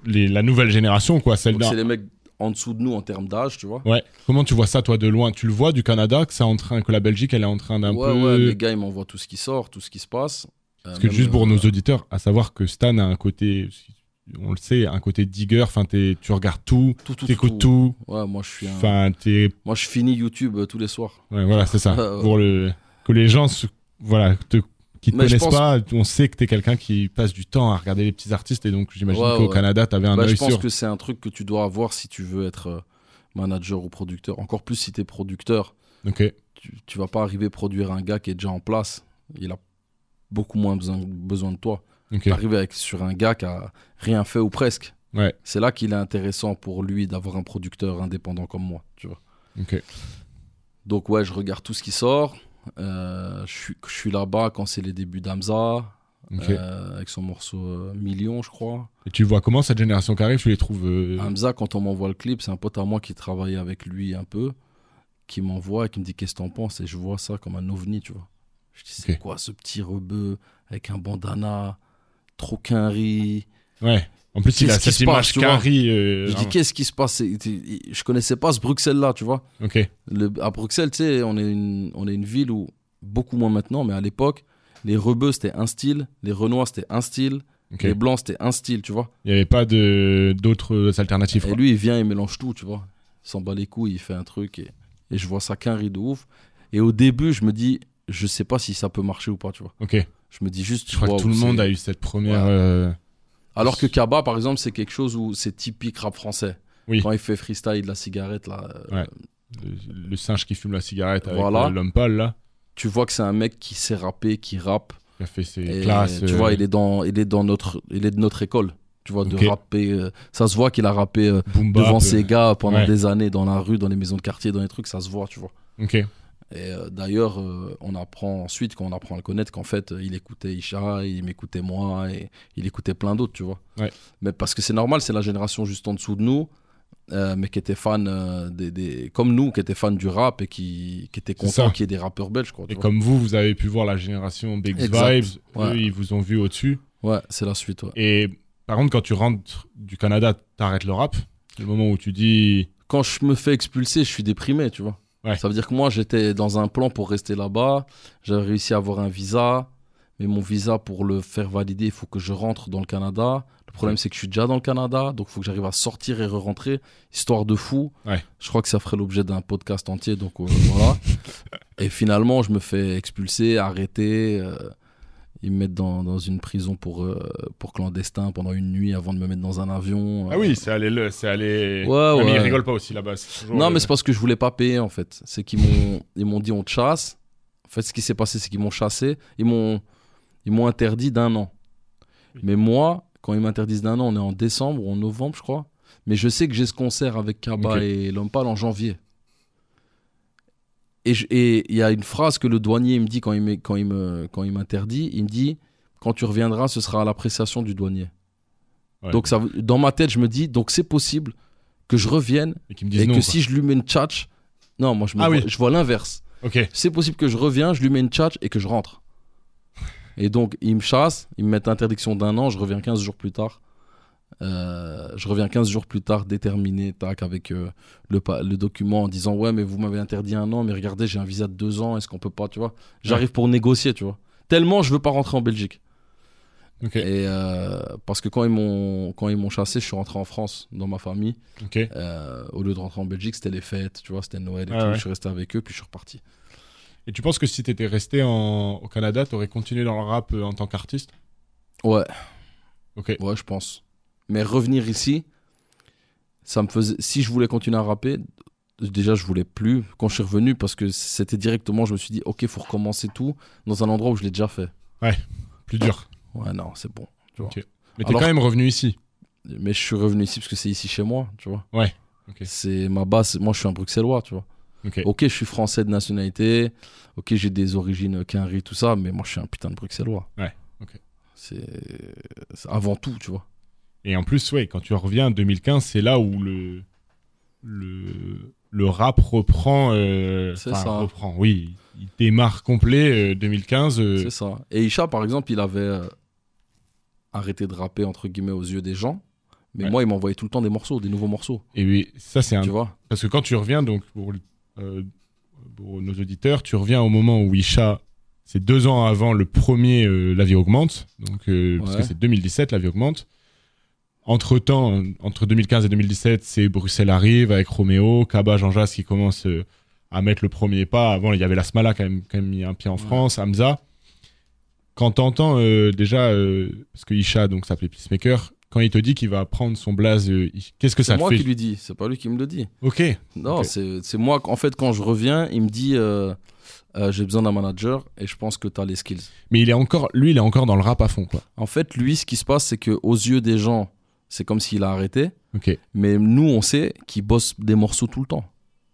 les, la nouvelle génération, quoi, celle c'est les mecs en dessous de nous en termes d'âge, tu vois. Ouais. Comment tu vois ça, toi, de loin? Tu le vois du Canada, que c'est en train, que la Belgique, elle est en train d'un ouais, peu. ouais, les gars, ils m'envoient tout ce qui sort, tout ce qui se passe. Parce que juste pour nos auditeurs, à savoir que Stan a un côté, on le sait, un côté digger. Enfin, tu regardes tout, tout, tout, t'écoutes tout. Ouais, moi je suis un... Enfin, t'es, Moi je finis YouTube euh, tous les soirs. ouais, voilà, c'est ça. Ouais. [laughs] Pour le, que les gens, voilà, te, qui te Mais connaissent pense- pas, on sait que t'es quelqu'un qui passe du temps à regarder les petits artistes et donc j'imagine Ouais, qu'au ouais. Canada, t'avais un Bah, œil je pense sur. que c'est un truc que tu dois avoir si tu veux être euh, manager ou producteur. Encore plus si tu es producteur. Tu, tu vas pas arriver à produire un gars qui est déjà en place. Il a beaucoup moins besoin, besoin de toi. Ok. Tu arrives avec, sur un gars qui a rien fait ou presque. Ouais. C'est là qu'il est intéressant pour lui d'avoir un producteur indépendant comme moi. Tu vois. Donc ouais, je regarde tout ce qui sort. Euh, je suis, là-bas quand c'est les débuts d'Amza, euh, avec son morceau euh, Million, je crois. Et tu vois comment cette génération qui arrive, tu les trouves. euh, Hamza, quand on m'envoie le clip, c'est un pote à moi qui travaillait avec lui un peu, qui m'envoie et qui me dit qu'est-ce que t'en penses? Et je vois ça comme un ovni, tu vois. Je dis c'est quoi ce petit rebeu avec un bandana, trop quinri. Ouais. En plus, il a cette image tu vois carré. euh, je dis qu'est-ce qui se passe? Je connaissais pas ce Bruxelles-là, tu vois. Ok. Le- à Bruxelles, tu sais, on, est une- on est une ville où, beaucoup moins maintenant, mais à l'époque, les rebeux c'était un style, les renois c'était un style, les blancs c'était un style, tu vois. Il n'y avait pas d'autres alternatives. Et quoi. lui, il vient, il mélange tout, tu vois. Il s'en bat les couilles, il fait un truc et, et je vois ça qu'un riz de ouf. Et au début, je me dis, je sais pas si ça peut marcher ou pas, tu vois. Ok. Je me dis juste, Je crois que tout le monde a eu cette première. Ouais. euh, Alors que Kaba, par exemple, c'est quelque chose où c'est typique rap français. Oui. Quand il fait freestyle, la cigarette, là, euh, Ouais. le, le singe qui fume la cigarette avec Voilà. euh, l'homme pâle là, tu vois que c'est un mec qui sait rapper, qui rappe. qui a fait ses Et classes. tu euh, vois, il est, dans, il, est dans notre, il est de notre école. Tu vois, de rapper. euh, ça se voit qu'il a rappé euh, devant euh, ses gars pendant ouais. des années dans la rue, dans les maisons de quartier, dans les trucs, ça se voit, tu vois. Ok. Et euh, d'ailleurs, euh, on apprend ensuite, quand on apprend à le connaître, qu'en fait, euh, il écoutait Isha, il m'écoutait moi, et il écoutait plein d'autres, tu vois. Ouais. Mais parce que c'est normal, c'est la génération juste en dessous de nous. euh, mais qui étaient fans euh, des, des- comme nous, qui étaient fans du rap et qui, contents ça. qu'il y ait des rappeurs belges. Quoi, Et vois. comme vous, vous avez pu voir la génération Big Exact. Vibes, Ouais. eux, ils vous ont vu au-dessus. Ouais, c'est la suite. Ouais. Et par contre, quand tu rentres du Canada, t'arrêtes le rap. C'est le moment où tu dis. Quand je me fais expulser, je suis déprimé, tu vois. Ouais. Ça veut dire que moi, j'étais dans un plan pour rester là-bas. J'avais réussi à avoir un visa. Mais mon visa, pour le faire valider, il faut que je rentre dans le Canada. Le problème, c'est que je suis déjà dans le Canada. Donc, il faut que j'arrive à sortir et re-rentrer. Histoire de fou. Ouais. Je crois que ça ferait l'objet d'un podcast entier. Donc, euh, voilà. [laughs] Et finalement, je me fais expulser, arrêter. euh, ils me mettent dans, dans une prison pour, euh, pour clandestin pendant une nuit avant de me mettre dans un avion. Ah oui, c'est allé. le- C'est allé... Ouais, mais ils rigolent pas aussi là-bas. Non, le- mais c'est parce que je voulais pas payer en fait. C'est qu'ils m'ont, ils m'ont dit on te chasse. En fait, ce qui s'est passé, c'est qu'ils m'ont chassé. Ils m'ont, ils m'ont interdit d'un an. Mais moi, quand ils m'interdisent d'un an, on est en décembre ou en novembre, je crois. Mais je sais que j'ai ce concert avec Kaba Ok. et L'Homme Pâle en janvier. Et il y a une phrase que le douanier me dit quand il, quand il me, quand il m'interdit. Il me dit quand tu reviendras, ce sera à l'appréciation du douanier. Ouais. Donc ça, dans ma tête, je me dis donc c'est possible que je revienne Et qu'ils me disent et non. que quoi. si je lui mets une tchatch, non, moi je, me Ah vois, oui. je vois l'inverse. C'est possible que je reviens, je lui mets une tchatch et que je rentre. Et donc ils me chassent, ils me mettent interdiction d'un an, je reviens 15 jours plus tard. Euh, je reviens 15 jours plus tard déterminé, tac, avec euh, le, document en disant ouais mais vous m'avez interdit un an, mais regardez j'ai un visa de deux ans, est-ce qu'on peut pas, tu vois? J'arrive pour négocier, tu vois. Tellement je veux pas rentrer en Belgique. Et euh, parce que quand ils m'ont quand ils m'ont chassé, je suis rentré en France dans ma famille. Au lieu de rentrer en Belgique, c'était les fêtes, tu vois, c'était Noël et Ouais, tout. ouais. Je suis resté avec eux, puis je suis reparti. Et tu penses que si t'étais resté en... au Canada, t'aurais continué dans le rap en tant qu'artiste? Ouais, Ok. ouais, je pense. Mais revenir ici, ça me faisait. Si je voulais continuer à rapper, déjà je voulais plus quand je suis revenu parce que c'était directement, je me suis dit, ok, faut recommencer tout dans un endroit où je l'ai déjà fait. Plus dur. Ouais, non, c'est bon. tu vois. Mais t'es quand même revenu ici. Mais je suis revenu ici parce que c'est ici chez moi, tu vois. Ouais, ok. C'est ma base. Moi, je suis un Bruxellois, tu vois. Ok. Ok, je suis français de nationalité. Ok, j'ai des origines quinri, tout ça, mais moi, je suis un putain de Bruxellois. Ouais, ok. C'est avant tout, tu vois. Et en plus, ouais, quand tu reviens en 2015, c'est là où le le le rap reprend. euh, C'est ça. reprend. Oui, il démarre complet euh, 2015. euh, C'est ça. Et Isha, par exemple, il avait euh, arrêté de rapper, entre guillemets, aux yeux des gens. Mais Ouais. moi, il m'envoyait tout le temps des morceaux, des nouveaux morceaux. et oui, ça c'est un Tu vois? parce que quand tu reviens donc pour, euh, pour nos auditeurs, tu reviens au moment où Isha, c'est deux ans avant le premier La vie augmente, donc parce que c'est 2017 La vie augmente. Entre temps, entre 2015 et 2017, c'est Bruxelles arrive avec Roméo, Kaba, Jean Jas qui commence euh, à mettre le premier pas. Avant, il y avait la Smala qui a quand même mis un pied en France, Hamza. Quand t'entends euh, déjà, euh, parce que Isha donc s'appelait Peacemaker, quand il te dit qu'il va prendre son blaze, euh, qu'est-ce que ça C'est te moi fait qui lui dis, c'est pas lui qui me le dit. Ok, Non, c'est c'est moi. En fait, quand je reviens, il me dit euh, J'ai besoin d'un manager et je pense que tu as les skills. mais il est encore, lui, il est encore dans le rap à fond, quoi. En fait, lui, ce qui se passe, c'est que aux yeux des gens, c'est comme s'il a arrêté. Mais nous, on sait qu'il bosse des morceaux tout le temps.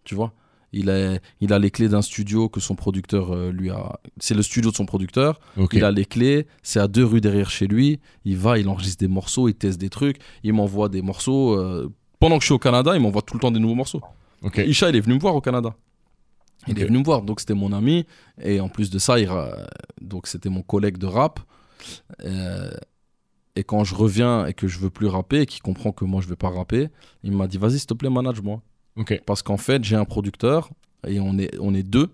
Tu vois? Il a, il a les clés d'un studio que son producteur euh, lui a. C'est le studio de son producteur. Il a les clés. C'est à deux rues derrière chez lui. Il va, il enregistre des morceaux, il teste des trucs. Il m'envoie des morceaux. euh, Pendant que je suis au Canada, il m'envoie tout le temps des nouveaux morceaux. Isha, il est venu me voir au Canada. Il est venu me voir, donc c'était mon ami. Et en plus de ça, il donc c'était mon collègue de rap. Euh, Et quand je reviens et que je veux plus rapper, et qu'il comprend que moi je vais pas rapper, il m'a dit vas-y s'il te plaît manage-moi. Ok. Parce qu'en fait j'ai un producteur et on est, on est deux.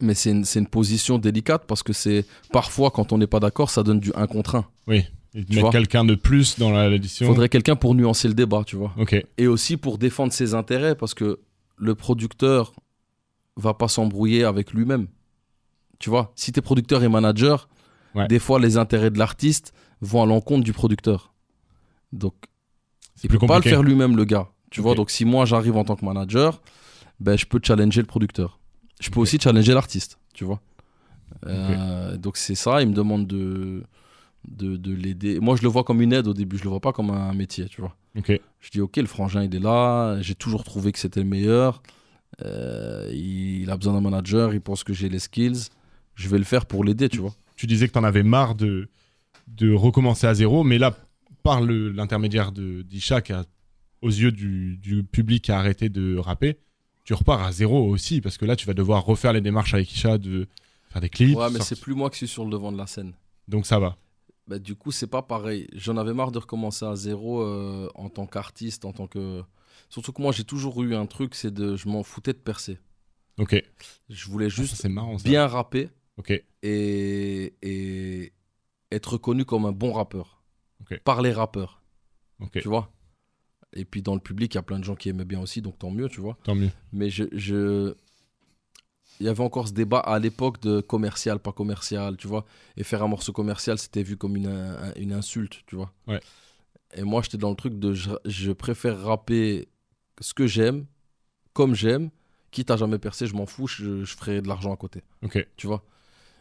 Mais c'est une, une position délicate parce que c'est parfois quand on n'est pas d'accord, ça donne du 1 contre 1. Oui. Et Tu mettre quelqu'un de plus dans la- Il faudrait quelqu'un pour nuancer le débat, tu vois. Ok. et aussi pour défendre ses intérêts parce que le producteur va pas s'embrouiller avec lui-même. Tu vois, si t'es producteur et manager, Ouais. des fois les intérêts de l'artiste vont à l'encontre du producteur. Donc il plus peut pas le faire lui-même le gars. Tu vois, donc si moi j'arrive en tant que manager, ben je peux challenger le producteur. Je peux aussi challenger l'artiste, tu vois. Euh, Donc c'est ça, il me demande de de, de l'aider. Moi je le vois comme une aide au début, je le vois pas comme un métier, tu vois. Je dis ok, le frangin il est là, j'ai toujours trouvé que c'était le meilleur. Euh, il a besoin d'un manager, il pense que j'ai les skills. Je vais le faire pour l'aider, tu vois. Tu disais que t'en avais marre de, de recommencer à zéro, mais là, par l'intermédiaire de d'Isha qui a aux yeux du, du public a arrêté de rapper, tu repars à zéro aussi parce que là tu vas devoir refaire les démarches avec Isha de faire des clips. Ouais, mais c'est plus moi qui suis sur le devant de la scène. Donc ça va. Bah, du coup, c'est pas pareil. J'en avais marre de recommencer à zéro euh, en tant qu'artiste, en tant que. Surtout que moi, j'ai toujours eu un truc, c'est de. Je m'en foutais de percer. Ok. Je voulais Juste, juste c'est marrant. Bien rapper Ok. et, et être reconnu comme un bon rappeur. Par les rappeurs, tu vois? Et puis dans le public, il y a plein de gens qui aimaient bien aussi, donc tant mieux, tu vois. Tant mieux. Mais je, je- il y avait encore ce débat à l'époque de commercial, pas commercial, tu vois. Et faire un morceau commercial, c'était vu comme une, un- une insulte, tu vois. Ouais. Et moi, j'étais dans le truc de je, je préfère rapper ce que j'aime, comme j'aime, quitte à jamais percer, je m'en fous, je, je ferai de l'argent à côté, Ok. tu vois?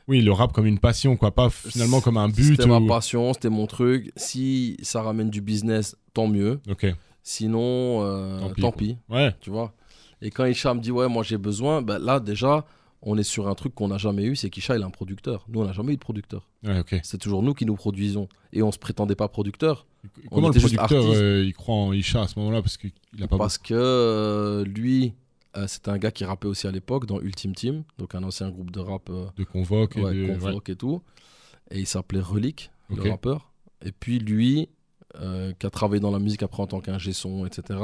Oui, le rap comme une passion, quoi. Pas finalement comme un but. C'était ma passion, c'était mon truc. Si ça ramène du business, tant mieux. Ok. Sinon, euh, Tant tant, pis. Ouais. tu vois? Et quand Isha me dit, ouais, moi j'ai besoin, ben là déjà, on est sur un truc qu'on n'a jamais eu, c'est qu'Isha, il a un producteur. Nous, on n'a jamais eu de producteur. Ouais. C'est toujours nous qui nous produisons. Et on se prétendait pas producteur Comment le producteur euh, il croit en Isha à ce moment-là parce qu'il a pas. parce que euh, lui, euh, c'était un gars qui rappait aussi à l'époque dans Ultime Team, donc un ancien groupe de rap euh, de convoque et ouais. Tout. Et il s'appelait Relique, Ok. le rappeur. Et puis lui, euh, qui a travaillé dans la musique après en tant qu'ingé son, etc.,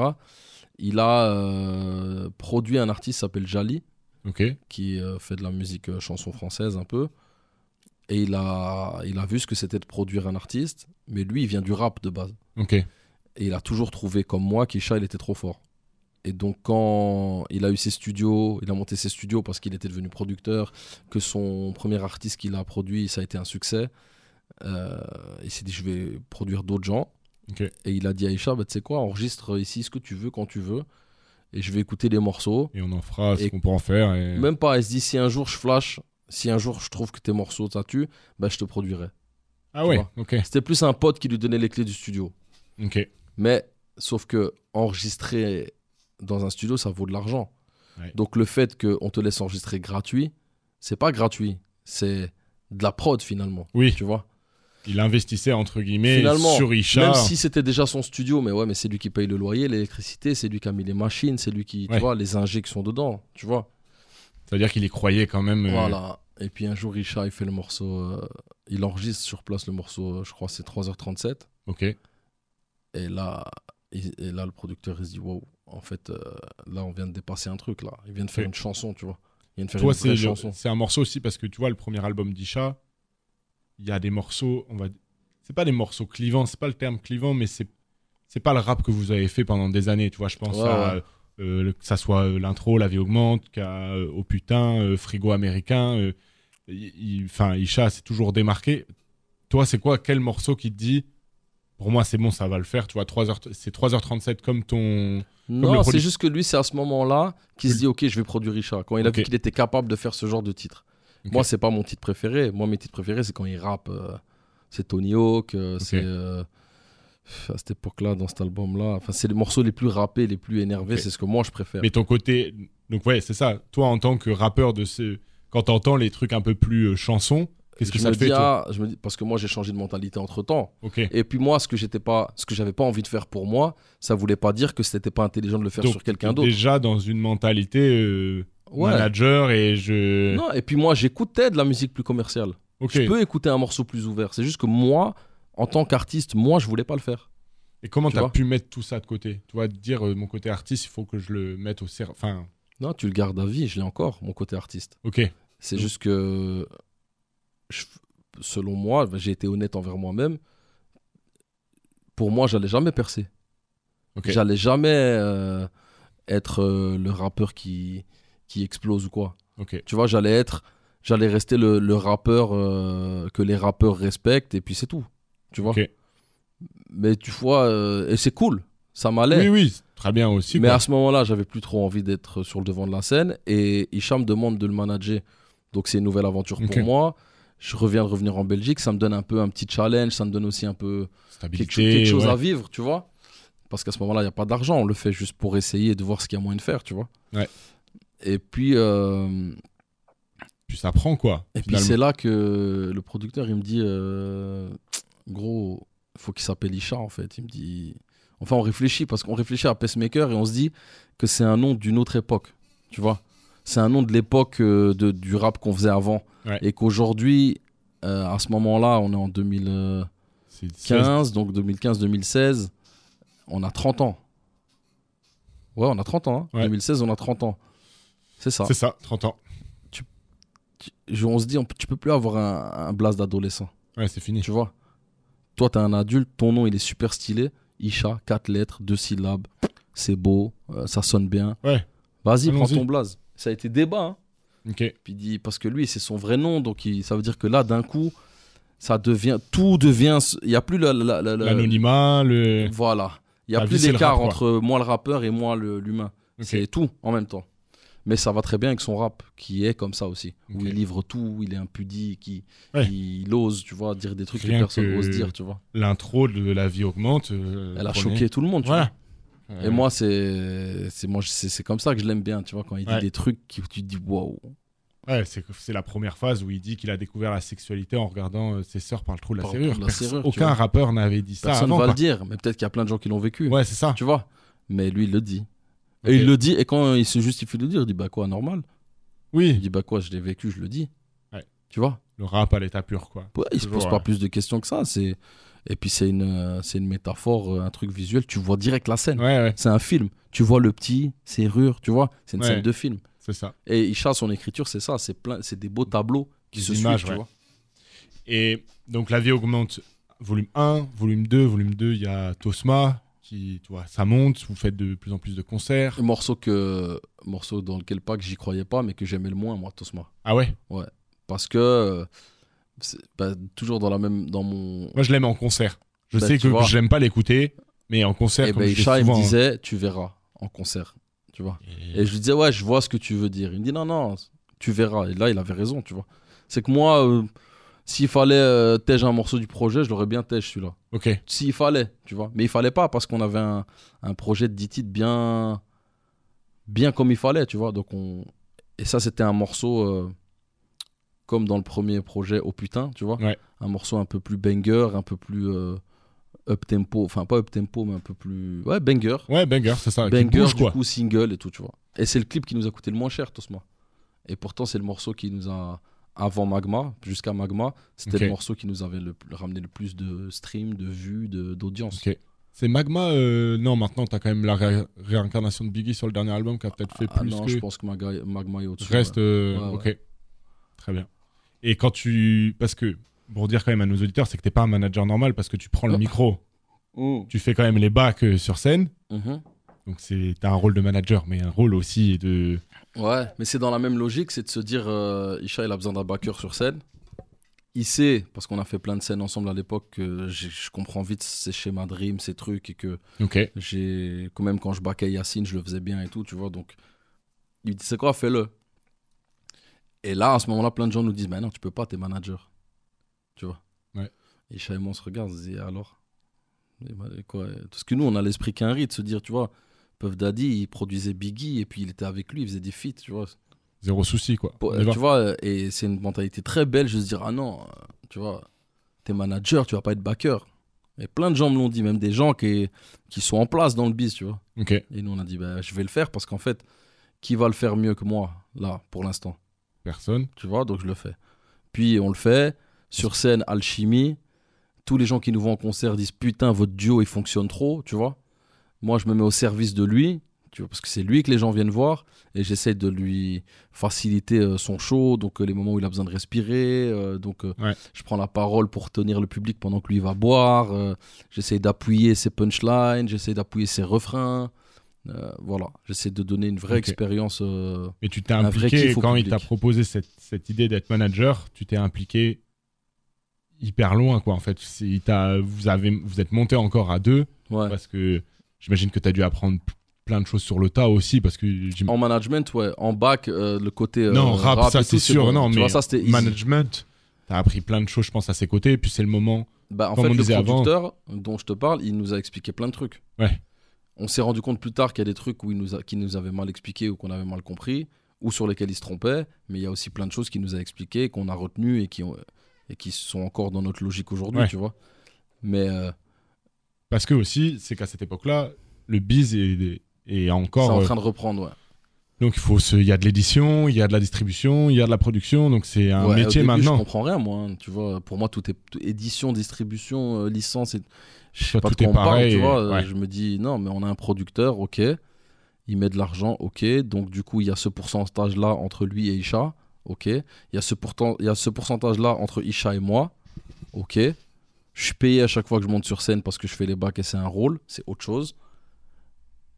il a euh, produit un artiste qui s'appelle Jali. Qui fait de la musique chanson française un peu. Et il a, il a vu ce que c'était de produire un artiste, mais lui, il vient du rap de base. Et il a toujours trouvé comme moi qu'Isha, il était trop fort. Et donc, quand il a eu ses studios, il a monté ses studios parce qu'il était devenu producteur, que son premier artiste qu'il a produit, ça a été un succès, euh, il s'est dit, je vais produire d'autres gens. Et il a dit à Isha, bah, tu sais quoi, enregistre ici ce que tu veux, quand tu veux, et je vais écouter les morceaux. Et on en fera ce qu'on peut en faire. Et... Même pas, elle se dit si un jour je flash, si un jour je trouve que tes morceaux ça tue, bah je te produirai. Ah ouais. Ok. C'était plus un pote qui lui donnait les clés du studio. Ok. Mais sauf que enregistrer dans un studio, ça vaut de l'argent. Ouais. Donc le fait qu'on te laisse enregistrer gratuit, c'est pas gratuit, c'est de la prod finalement. Oui. Tu vois? Il investissait entre guillemets Finalement, sur Isha. Même si c'était déjà son studio, mais ouais, mais c'est lui qui paye le loyer, l'électricité, c'est lui qui a mis les machines, c'est lui qui, tu vois, les sont dedans, tu vois. C'est-à-dire qu'il y croyait quand même. euh, Voilà. Et puis un jour, Richard, il fait le morceau. euh, il enregistre sur place le morceau, euh, je crois, c'est 3h37. Ok. Et là, il- et là le producteur, il se dit Wow, en fait, euh, là, on vient de dépasser un truc, là. Il vient de faire une chanson, tu vois. Il vient de faire Toi, une c'est chanson. c'est un morceau aussi parce que tu vois le premier album d'Isha, il y a des morceaux, on va, c'est pas des morceaux clivants, c'est pas le terme clivant, mais c'est c'est pas le rap que vous avez fait pendant des années. Tu vois, je pense Ouais, à ouais. euh, que ça soit euh, l'intro, la vie augmente, qu'à au putain, euh, frigo américain. Enfin, Isha s'est toujours démarqué. Toi, c'est quoi Quel morceau qui te dit pour moi, c'est bon, ça va le faire. Tu vois, 3h, c'est 3h37 comme ton. Non, c'est juste que lui, c'est à ce moment-là qu'il se dit Ok, je vais produire Richard. Quand il a vu qu'il était capable de faire ce genre de titre. Moi, c'est pas mon titre préféré. Moi, mes titres préférés, c'est quand il rappe. euh, c'est Tony Hawk, euh, c'est. euh, à cette époque-là, dans cet album-là, enfin, c'est les morceaux les plus rappés, les plus énervés, c'est ce que moi je préfère. Mais ton côté. Donc, ouais, c'est ça. Toi, en tant que rappeur de ce. Quand t'entends les trucs un peu plus euh, chansons, qu'est-ce que ça me te fait, ah, je me dis, parce que moi j'ai changé de mentalité entre temps. Et puis moi, ce que j'étais pas, ce que j'avais pas envie de faire pour moi, ça voulait pas dire que c'était pas intelligent de le faire Donc, sur quelqu'un d'autre. Déjà dans une mentalité euh, Ouais. manager et je. Non, et puis moi j'écoutais de la musique plus commerciale. Ok. Je peux écouter un morceau plus ouvert. C'est juste que moi, en tant qu'artiste, moi je voulais pas le faire. Et comment Tu t'as vois pu mettre tout ça de côté? Tu vois, te dire euh, mon côté artiste, il faut que je le mette au ser... Enfin, Non, tu le gardes à vie. Je l'ai encore, mon côté artiste. ok. C'est juste que, je- selon moi, j'ai été honnête envers moi-même. Pour moi, j'allais jamais percer. J'allais jamais euh, être euh, le rappeur qui, qui explose ou quoi. Tu vois, j'allais être, j'allais rester le, le rappeur euh, que les rappeurs respectent et puis c'est tout. Tu vois? Mais tu vois, et c'est cool, ça m'allait. Oui, oui, très bien aussi. Mais quoi. à ce moment-là, j'avais plus trop envie d'être sur le devant de la scène et Hicham me demande de le manager. Donc c'est une nouvelle aventure pour moi. Je reviens de revenir en Belgique, ça me donne un peu un petit challenge, ça me donne aussi un peu Stabilité. quelque, cho- quelque chose ouais. à vivre, tu vois. Parce qu'à ce moment-là, il n'y a pas d'argent, on le fait juste pour essayer de voir ce qu'il y a moyen de faire, tu vois. Ouais. Et puis, euh, Puis ça prend quoi. et puis c'est là que le producteur, il me dit, euh, gros, faut qu'il s'appelle Isha en fait. Il me dit, Enfin, on réfléchit parce qu'on réfléchit à Pacemaker et on se dit que c'est un nom d'une autre époque. Tu vois C'est un nom de l'époque euh, de- du rap qu'on faisait avant. Ouais. Et qu'aujourd'hui, euh, à ce moment-là, on est en 2015, C'est donc 2015-2016, on a 30 ans. Ouais, on a 30 ans. hein. Ouais. 2016, on a 30 ans. C'est ça. C'est ça, 30 ans. Tu- on se dit, on, tu peux plus avoir un, un blast d'adolescent. Ouais, c'est fini. Tu vois? Toi, t'es un adulte, ton nom, il est super stylé. Isha, 4 lettres, 2 syllabes. C'est beau, euh, ça sonne bien. Ouais. Vas-y, prends ton blaze. Ça a été débat, hein. Ok. Puis il dit, parce que lui, c'est son vrai nom, donc il- ça veut dire que là, d'un coup, ça devient, tout devient, il n'y a plus la, la- la- la- L'anonymat, le. voilà, il y a plus d'écart entre moi le rappeur et moi l'humain. C'est tout en même temps. Mais ça va très bien avec son rap, qui est comme ça aussi, où il livre tout, il est impudique, il, Ouais. il ose, tu vois, dire des trucs Rien que personne n'ose dire, tu vois. L'intro de la vie augmente. euh, Elle a choqué tout le monde, tu Voilà. vois. Et moi, c'est c'est moi, c'est c'est comme ça que je l'aime bien, tu vois, quand il dit des trucs qui tu te dis waouh. Ouais, c'est la première phase où il dit qu'il a découvert la sexualité en regardant euh, ses sœurs par le trou de la serrure. la serrure, Aucun rappeur n'avait dit ça Personne avant. va le dire, mais peut-être qu'il y a plein de gens qui l'ont vécu. Ouais, c'est ça. Tu vois Mais lui, il le dit. Et il le dit, et quand il se justifie de le dire, il dit bah quoi, normal Il Oui, dit bah quoi, je l'ai vécu, je le dis. Ouais. Tu vois le rap à l'état pur, quoi. Ouais, il se pose pas ouais. plus de questions que ça. C'est et puis c'est une euh, c'est une métaphore, euh, un truc visuel. Tu vois direct la scène. Ouais, ouais, C'est un film. Tu vois le petit serrure, tu vois. C'est une Ouais. scène de film. c'est ça. Et Isha, son écriture, c'est ça. C'est plein, c'est des beaux tableaux qui Des se images, suivent, tu ouais. vois. Et donc la vie augmente. Volume 1, volume 2, volume 2, il y a Tosma qui, tu vois, ça monte. Vous faites de plus en plus de concerts. Un morceau que morceau dans lequel pas que j'y croyais pas, mais que j'aimais le moins, moi, Tosma. Ah ouais. Parce que euh, bah, toujours dans la même dans mon Moi, je l'aime en concert. Je Bah, sais que je l'aime pas l'écouter, mais en concert, et comme je fais Isha il me hein. disait tu verras en concert tu vois. Et- et je lui disais ouais je vois ce que tu veux dire. Il me dit non non tu verras. Et là il avait raison tu vois. C'est que moi euh, s'il fallait euh, tège un morceau du projet je l'aurais bien tège celui-là. Ok. s'il fallait tu vois. Mais il fallait pas parce qu'on avait un, un projet de 10 titres bien bien comme il fallait tu vois. Donc on et ça c'était un morceau euh, comme dans le premier projet au putain tu vois Ouais. un morceau un peu plus banger un peu plus up tempo enfin pas up tempo mais un peu plus ouais banger Ouais, banger, c'est ça. banger bouge, du quoi. coup single et tout tu vois et c'est le clip qui nous a coûté le moins cher Tosma et pourtant c'est le morceau qui nous a avant Magma jusqu'à Magma c'était le morceau qui nous avait le, ramené le plus de streams de vues de- d'audience Ok. C'est Magma. euh, Non, maintenant, t'as quand même la ré- réincarnation de Biggie sur le dernier album qui a peut-être fait ah plus non que. je pense que Maga- Magma est au-dessus Reste. ouais. euh, Ouais, ok. Très bien. Et quand tu. Parce que, pour dire quand même à nos auditeurs, c'est que t'es pas un manager normal parce que tu prends le Oh. micro, Mmh. tu fais quand même les bacs sur scène. Mhm. Donc, c'est t'as un rôle de manager, mais un rôle aussi de. Ouais, mais c'est dans la même logique, c'est de se dire, euh, Isha, il a besoin d'un backer sur scène. Il sait, parce qu'on a fait plein de scènes ensemble à l'époque, que je comprends vite ses schémas de rime, ces trucs, et que Ok. j'ai, quand même quand je backais Yacine, je le faisais bien et tout, tu vois. Donc, il dit, c'est quoi, fais-le. Et là, à ce moment-là, plein de gens nous disent, bah non, tu peux pas, t'es manager. Tu vois. Ouais. Et Isha et moi, on se regarde, on se dit, alors? Et bah, quoi? Parce que nous, on a l'esprit qu'un riz de se dire, tu vois, Puff Daddy, il produisait Biggie, et puis il était avec lui, il faisait des feats, tu vois. Zéro souci, quoi. Pour- tu vois, et c'est une mentalité très belle, je se dire, ah non, euh, tu vois, t'es manager, tu vas pas être backer. Et plein de gens me l'ont dit, même des gens qui, qui sont en place dans le biz, tu vois. Et nous, on a dit, bah, je vais le faire parce qu'en fait, qui va le faire mieux que moi, là, pour l'instant? Personne. Tu vois, donc je le fais. Puis on le fait, sur scène, alchimie. Tous les gens qui nous voient en concert disent, putain, votre duo, il fonctionne trop, tu vois. Moi, je me mets au service de lui, tu vois, parce que c'est lui que les gens viennent voir. Et j'essaie de lui faciliter euh, son show, donc euh, les moments où il a besoin de respirer. euh, donc euh, Ouais. je prends la parole pour tenir le public pendant que lui va boire. euh, j'essaie d'appuyer ses punchlines, j'essaie d'appuyer ses refrains. Euh, voilà, j'essaie de donner une vraie expérience. euh, Mais tu t'es impliqué quand il public. t'a proposé cette, cette idée d'être manager, tu t'es impliqué hyper loin, quoi. En fait, il vous, avez, vous êtes monté encore à deux ouais. parce que j'imagine que tu as dû apprendre plein de choses sur le tas aussi parce que En management, ouais. En bac, euh, le côté. non, rap, ça c'est sûr, bon. non, Tu mais vois, ça, management, t'as appris plein de choses, je pense, à ses côtés, et puis c'est le moment. Bah, en comme fait, on le avant. producteur dont je te parle, il nous a expliqué plein de trucs. Ouais. On s'est rendu compte plus tard qu'il y a des trucs où il nous a, qui nous avait mal expliqué ou qu'on avait mal compris, ou sur lesquels il se trompait, mais il y a aussi plein de choses qu'il nous a expliqué, qu'on a retenu et qui, ont, et qui sont encore dans notre logique aujourd'hui, Ouais. tu vois. Mais euh, Parce que aussi, c'est qu'à cette époque-là, le biz est, est C'est encore. en euh, train de reprendre, ouais. Donc il faut se- il y a de l'édition, il y a de la distribution, il y a de la production. Donc c'est un Ouais, au métier début, maintenant. Je comprends rien, moi. hein. Tu vois, pour moi, tout est édition, distribution, euh, licence. Et... Je sais pas de tout quoi on parle, pareil, tu vois. ouais. Je me dis, non, mais on a un producteur, ok. Il met de l'argent, ok. Donc, du coup, il y a ce pourcentage-là entre lui et Isha, ok. Il y a ce, pourtant... il y a ce pourcentage-là entre Isha et moi, ok. Je suis payé à chaque fois que je monte sur scène parce que je fais les bacs et c'est un rôle, c'est autre chose.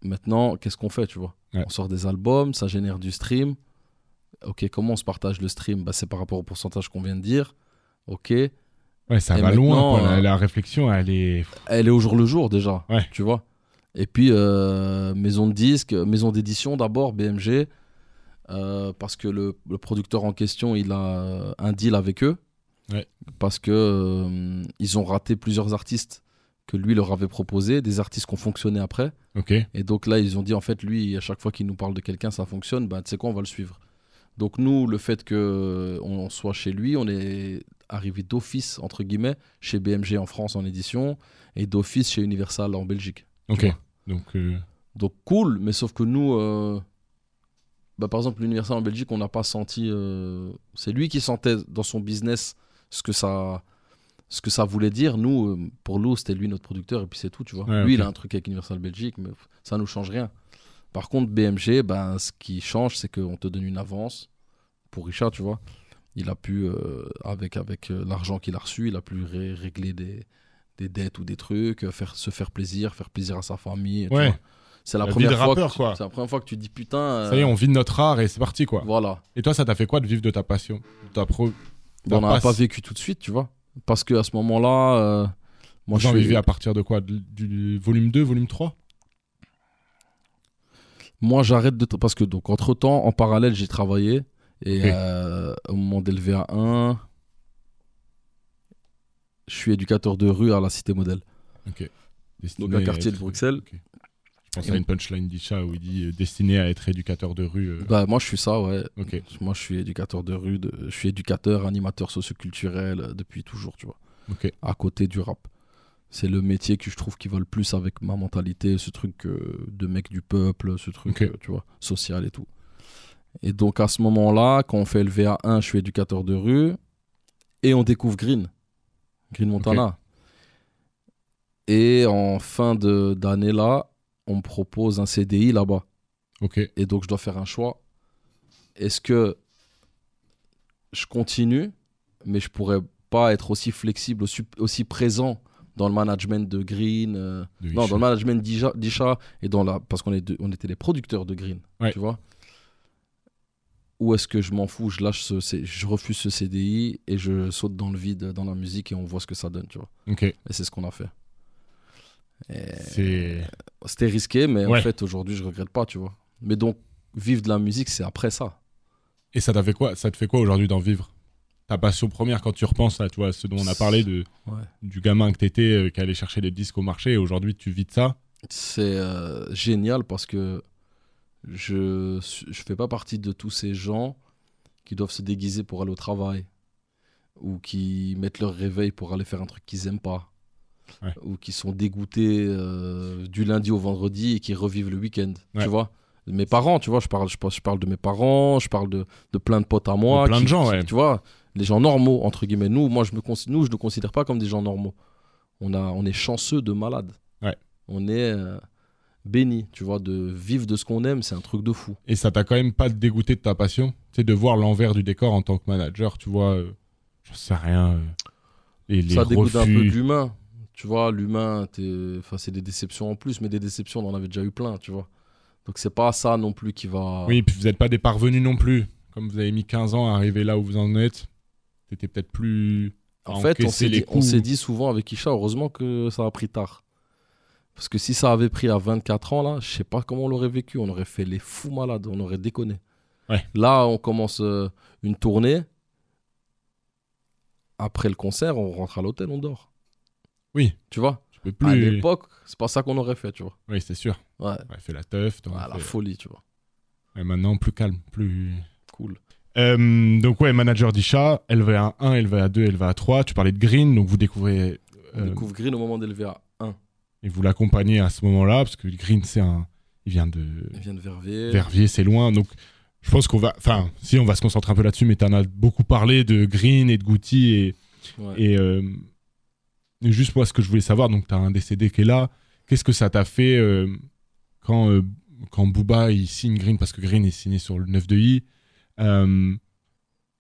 Maintenant, qu'est-ce qu'on fait, tu vois Ouais. On sort des albums, ça génère du stream. Ok, comment on se partage le stream? Bah, C'est par rapport au pourcentage qu'on vient de dire. Ok, Ouais, ça Et va loin. La, euh, la réflexion, elle est. elle est au jour le jour déjà, Ouais. tu vois. Et puis, euh, maison de disques, maison d'édition d'abord, BMG, euh, parce que le, le producteur en question, il a un deal avec eux. Ouais. Parce que euh, ils ont raté plusieurs artistes que lui leur avait proposé, des artistes qui ont fonctionné après. Et donc là, ils ont dit, en fait, lui, à chaque fois qu'il nous parle de quelqu'un, ça fonctionne, bah, tu sais quoi, on va le suivre. Donc nous, le fait que on soit chez lui, on est arrivé d'office, entre guillemets, chez BMG en France en édition, et d'office chez Universal en Belgique. Ok. Donc. euh, Donc cool, mais sauf que nous, euh, bah, par exemple, l'Universal en Belgique, on n'a pas senti... euh, c'est lui qui sentait dans son business ce que ça... Ce que ça voulait dire, nous, euh, pour nous, c'était lui notre producteur, et puis c'est tout, tu vois. Ouais, lui, il a un truc avec Universal Belgique, mais ça nous change rien. Par contre, BMG, ben, ce qui change, c'est qu'on te donne une avance. Pour Richard, tu vois, il a pu, euh, avec, avec euh, l'argent qu'il a reçu, il a pu ré- régler des, des dettes ou des trucs, euh, faire, se faire plaisir, faire plaisir à sa famille. Ouais. C'est la, première fois rappeur, que tu- quoi. La première fois que tu dis putain. Ça y est, on vit de notre art et c'est parti, quoi. Voilà. Et toi, ça t'a fait quoi de vivre de ta passion de ta pro... on n'a pas vécu tout de suite, tu vois. Parce que à ce moment-là, euh, moi Vous je vivez à partir de quoi? Du, du volume 2, volume 3 Moi, j'arrête de. Parce que, donc, entre-temps, en parallèle, j'ai travaillé. Et Ok. euh, au moment d'élever à 1, je suis éducateur de rue à la Cité Modèle. Destiné Donc, un quartier de Bruxelles. Ok. Pense Et à on- une punchline d'Isha où il dit euh, destiné à être éducateur de rue. euh, Bah, moi, je suis ça, ouais. Ok. Moi, je suis éducateur de rue. de- Je suis éducateur, animateur socioculturel euh, depuis toujours, tu vois. Ok. À côté du rap. C'est le métier que je trouve qui va le plus avec ma mentalité, ce truc euh, de mec du peuple, ce truc, euh, tu vois, social et tout. Et donc, à ce moment-là, quand on fait le VA1, je suis éducateur de rue. Et on découvre Green. Green Montana. Et en fin d'année, là, on me propose un CDI là-bas. Ok. Et donc, je dois faire un choix. Est-ce que je continue, mais je pourrais pas être aussi flexible, aussi, aussi présent dans le management de Green, euh, de non, dans le management d'Isha, et dans la, parce qu'on est deux- on était les producteurs de Green, Ouais. tu vois. Ou est-ce que je m'en fous, je lâche ce, je refuse ce CDI et je saute dans le vide dans la musique et on voit ce que ça donne, tu vois. Et c'est ce qu'on a fait. C'est. C'était risqué, mais Ouais. en fait aujourd'hui je regrette pas, tu vois. Mais donc vivre de la musique, c'est après ça. Et ça fait quoi Ça te fait quoi aujourd'hui d'en vivre? Ta passion première quand tu repenses à tu vois, ce dont on a parlé de, Ouais. du gamin que t'étais euh, qui allait chercher des disques au marché et aujourd'hui tu vis de ça? C'est euh, génial parce que je je fais pas partie de tous ces gens qui doivent se déguiser pour aller au travail ou qui mettent leur réveil pour aller faire un truc qu'ils aiment pas Ouais. ou qui sont dégoûtés euh, du lundi au vendredi et qui revivent le week-end Ouais. tu vois mes parents tu vois je parle je, je parle de mes parents je parle de, de plein de potes à moi De plein de gens, qui- ouais. tu vois les gens normaux entre guillemets nous moi je me nous je ne considère pas comme des gens normaux on a on est chanceux de malades Ouais. on est euh, béni, tu vois, de vivre de ce qu'on aime, c'est un truc de fou. Et ça t'a quand même pas dégoûté de ta passion? Sais, de voir l'envers du décor en tant que manager, tu vois, euh, j'en sais rien. euh, les, les ça dégoûte un peu de refus. l'humain. Tu vois, l'humain, enfin, c'est des déceptions en plus, mais des déceptions, on en avait déjà eu plein, tu vois. Donc c'est pas ça non plus qui va. Oui, puis vous n'êtes pas des parvenus non plus. Comme vous avez mis 15 ans à arriver là où vous en êtes, t'étais peut-être plus. En fait, on s'est dit, on coups. s'est dit souvent avec Isha, heureusement que ça a pris tard. Parce que si ça avait pris à 24 ans, là, je sais pas comment on l'aurait vécu. On aurait fait les fous malades, on aurait déconné. Ouais. Là, on commence euh, une tournée. Après le concert, on rentre à l'hôtel, on dort. Oui. Tu vois Tu peux À plus. l'époque, c'est pas ça qu'on aurait fait, tu vois. Oui, c'est sûr. Ouais. Ouais, fait la teuf. t'en Ah, la fait- folie, tu vois. Ouais, maintenant, plus calme, plus. Cool. Euh, donc ouais, manager d'Isha, LVA 1, LVA 2, LVA 3. Tu parlais de Green, donc vous découvrez. On euh, découvre Green au moment d'élever à 1. et vous l'accompagnez à ce moment-là, parce que Green, c'est un. Il vient de. Il vient de Verviers. Verviers, c'est loin. Donc, je pense qu'on va. Enfin, si, on va se concentrer un peu là-dessus, mais tu en as beaucoup parlé de Green et de Goutti. Et, Ouais. et, euh, et juste moi, ce que je voulais savoir, donc, tu as un décédé qui est là. Qu'est-ce que ça t'a fait euh, quand, euh, quand Booba il signe Green, parce que Green est signé sur le 9 de I, euh,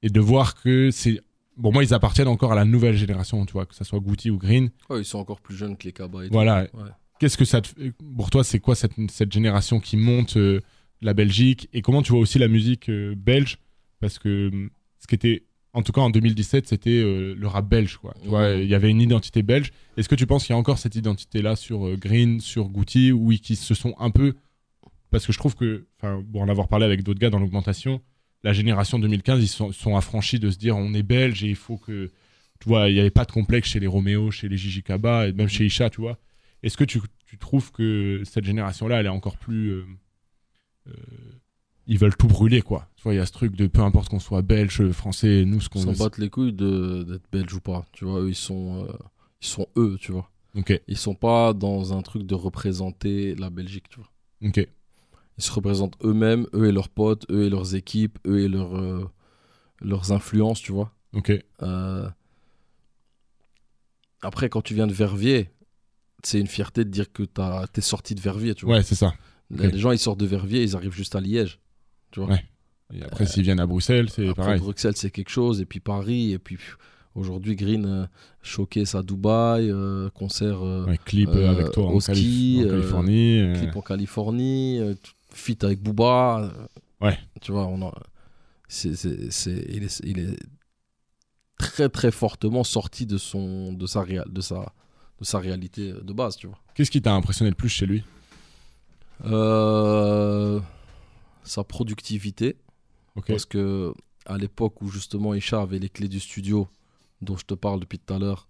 et de voir que c'est. Bon, moi, ils appartiennent encore à la nouvelle génération, tu vois, que ça soit Goutti ou Green. Ouais, ils sont encore plus jeunes que les tout. Voilà. Ouais. Qu'est-ce que ça te fait- Pour toi, c'est quoi cette, cette génération qui monte la Belgique? Et comment tu vois aussi la musique belge? Parce que ce qui était, en tout cas en 2017, c'était euh, le rap belge. Quoi. Tu vois, il y avait une identité belge. Est-ce que tu penses qu'il y a encore cette identité-là sur euh, Green, sur Goutti, ou qui se sont un peu. Parce que je trouve que, bon, en avoir parlé avec d'autres gars dans l'augmentation, la génération 2015, ils sont, sont affranchis de se dire on est belge et il faut que. Tu vois, il n'y avait pas de complexe chez les Roméo, chez les Gigi Kaba, et même chez Isha, tu vois. Est-ce que tu, tu trouves que cette génération-là, elle est encore plus. euh, ils veulent tout brûler, quoi. Tu vois, il y a ce truc de peu importe qu'on soit belge, français, nous, ce qu'on Ils s'en battent les couilles d'être belges ou pas. Tu vois, eux, ils sont, euh, ils sont eux, tu vois. Ok, Ils sont pas dans un truc de représenter la Belgique, tu vois. ok. Ils se représentent eux-mêmes, eux et leurs potes, eux et leurs équipes, eux et leurs, euh, leurs influences, tu vois. Ok, Euh, Après, quand tu viens de Verviers, c'est une fierté de dire que t'as- t'es sorti de Verviers, tu vois. ouais, c'est ça. Les gens, ils sortent de Verviers, ils arrivent juste à Liège. Tu vois. Ouais. Et après, s'ils viennent à Bruxelles, c'est pareil. Bruxelles, c'est quelque chose, et puis Paris, et puis aujourd'hui, Green, euh, showcase à Dubaï, euh, concert euh, Ouais, clip euh, euh, avec toi en, au Calif- ski, en euh, Californie. euh, clip en Californie, euh, t- feat avec Booba. euh, Ouais. Tu vois, on a, c'est, c'est, c'est- il, est, il est très très fortement sorti de, son, de, sa, réa- de, sa, de sa réalité de base, tu vois. Qu'est-ce qui t'a impressionné le plus chez lui? Euh, sa productivité, parce que à l'époque où justement Isha avait les clés du studio dont je te parle depuis tout à l'heure,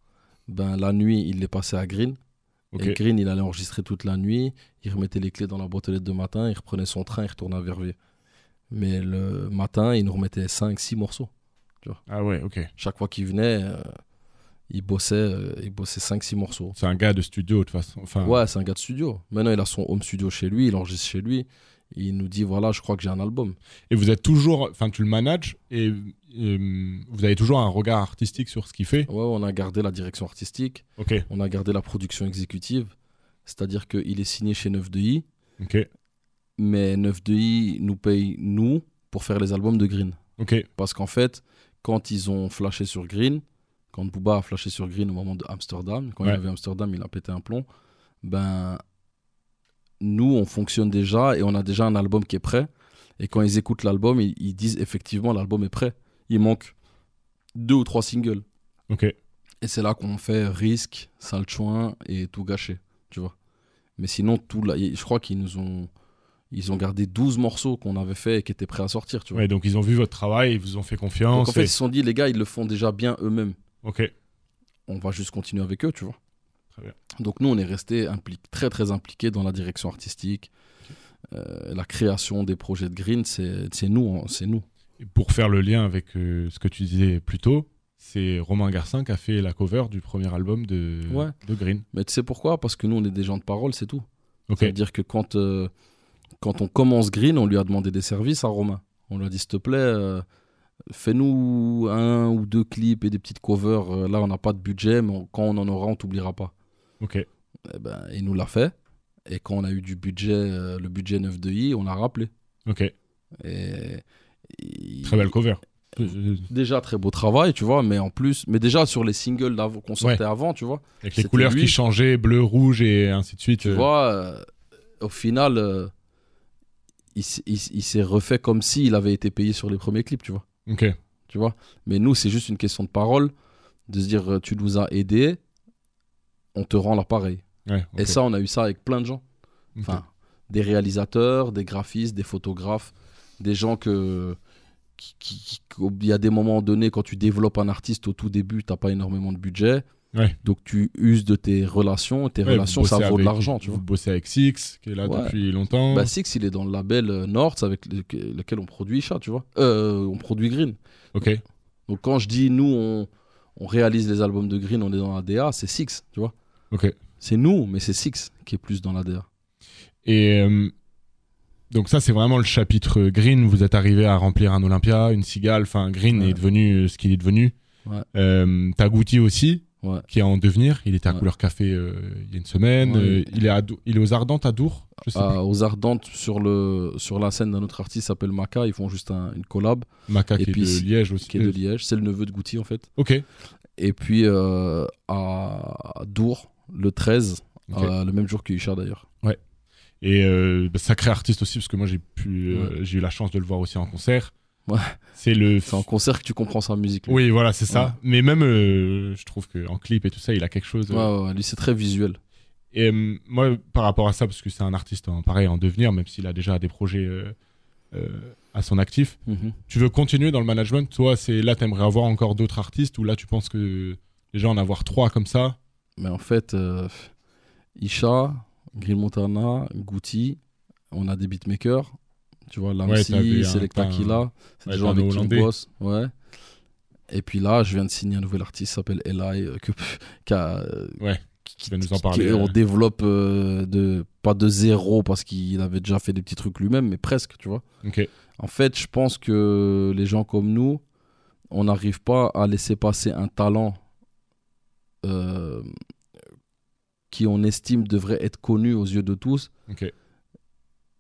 ben la nuit il les passait à Green. Et Green il allait enregistrer toute la nuit, il remettait les clés dans la boîte aux lettres de matin, il reprenait son train, il retournait à Verviers. Mais le matin il nous remettait 5-6 morceaux. Ah ouais, ok. Chaque fois qu'il venait, euh, il bossait, euh, il bossait 5-6 morceaux. C'est un gars de studio, de toute façon. Enfin, Ouais, c'est un gars de studio. Maintenant il a son home studio chez lui, il enregistre chez lui. Il nous dit voilà, je crois que j'ai un album. Et vous êtes toujours, enfin, tu le manages et vous avez toujours un regard artistique sur ce qu'il fait. Ouais, on a gardé la direction artistique. Ok, on a gardé la production exécutive, c'est-à-dire qu'il est signé chez 9 de I, ok, mais 9 de I nous paye, nous, pour faire les albums de Green. ok. Parce qu'en fait, quand ils ont flashé sur Green, quand Booba a flashé sur Green au moment de Amsterdam, quand Ouais. il avait Amsterdam, il a pété un plomb, ben, nous, on fonctionne déjà et on a déjà un album qui est prêt. Et quand ils écoutent l'album, ils, ils disent effectivement l'album est prêt. Il manque deux ou trois singles. Ok, Et c'est là qu'on fait risque, sale chouin et tout gâché, tu vois. Mais sinon, tout là, je crois qu'ils nous ont, ils ont gardé 12 morceaux qu'on avait fait et qui étaient prêts à sortir, tu vois. ouais, donc ils ont vu votre travail, ils vous ont fait confiance. Donc en fait, et- ils se sont dit, les gars, ils le font déjà bien eux-mêmes. Ok, On va juste continuer avec eux, tu vois. Donc nous, on est resté très très impliqués dans la direction artistique. Euh, la création des projets de Green, c'est nous, hein, c'est nous. Et pour faire le lien avec euh, ce que tu disais plus tôt, c'est Romain Garcin qui a fait la cover du premier album de, Ouais. de Green. Mais tu sais pourquoi? Parce que nous, on est des gens de parole, c'est tout. C'est-à-dire que quand, euh, quand on commence Green, on lui a demandé des services à Romain. On lui a dit, s'il te plaît, fais-nous un ou deux clips et des petites covers. Là, on n'a pas de budget, mais on- quand on en aura, on t'oubliera pas. Ok, Eh ben, il nous l'a fait. Et quand on a eu du budget, euh, le budget 9 de I, on l'a rappelé. ok. Et, Très belle cover. Euh, Déjà très beau travail, tu vois, mais en plus, mais déjà sur les singles qu'on sortait avant, tu vois, Avec les couleurs lui. qui changeaient, bleu, rouge et ainsi de suite. tu euh, vois, euh, au final, il, il s'est refait comme s'il avait été payé sur les premiers clips, tu vois. Ok, Tu vois Mais nous, c'est juste une question de parole, de se dire, tu nous as aidés, on te rend l'appareil. ouais. Et ça, on a eu ça avec plein de gens. Enfin, des réalisateurs, des graphistes, des photographes, des gens que. qui- qui- qui- Il y a des moments donnés, quand tu développes un artiste au tout début, tu n'as pas énormément de budget. Ouais. Donc tu uses de tes relations. Tes Ouais, relations, vous ça vaut de l'argent, tu Vous vois. bossez avec Six, qui est là Ouais. depuis longtemps. Bah, Six, il est dans le label euh, North avec le- lequel on produit Chat, tu vois. Euh, on produit Green. ok, Donc quand je dis nous, on, on réalise les albums de Green, on est dans la DA, c'est Six, tu vois. Ok. C'est nous, mais c'est Six qui est plus dans l'ADR. Et euh, donc ça, c'est vraiment le chapitre Green. Vous êtes arrivé à remplir un Olympia, une cigale. Enfin, Green Ouais. est devenu euh, ce qu'il est devenu. Ouais. Euh, T'as Goutti aussi, Ouais. qui est en devenir. Il était à couleur café euh, il y a une semaine. Il, est à Dou- il est aux Ardentes à Dour. Je sais À- aux Ardentes, sur, le, sur la scène d'un autre artiste s'appelle Maka, ils font juste un- une collab. Maca qui est de Liège aussi. qui est de Liège. C'est le neveu de Goutti en fait. Ok. Et puis à Dour, le 13, Ok. euh, le même jour que Isha d'ailleurs. Et euh, bah, sacré artiste aussi, parce que moi j'ai pu, euh, j'ai eu la chance de le voir aussi en concert. Ouais. C'est le. C'est en concert que tu comprends sa musique. lui. Oui, voilà, c'est ça. Ouais. Mais même, euh, je trouve qu'en clip et tout ça, il a quelque chose. Ouais, euh, ouais, ouais, lui c'est très visuel. Et euh, moi, par rapport à ça, parce que c'est un artiste en, pareil en devenir, même s'il a déjà des projets à son actif, Mhm. tu veux continuer dans le management? Toi, c'est là, t'aimerais avoir encore d'autres artistes ou là, tu penses que déjà en avoir trois comme ça Mais en fait, euh, Isha, Grill Montana, on a des beatmakers. Tu vois, Ouais, Lamsi, un- Killa, c'est ouais, des gens avec qui on bosse. Ouais. Et puis là, je viens de signer un nouvel artiste qui s'appelle Eli, euh, que, [laughs] qui a, euh, Ouais, tu vas nous en qui- parler. on développe euh, de, pas de zéro parce qu'il avait déjà fait des petits trucs lui-même, mais presque, tu vois. En fait, je pense que les gens comme nous, on n'arrive pas à laisser passer un talent euh, qui on estime devrait être connu aux yeux de tous.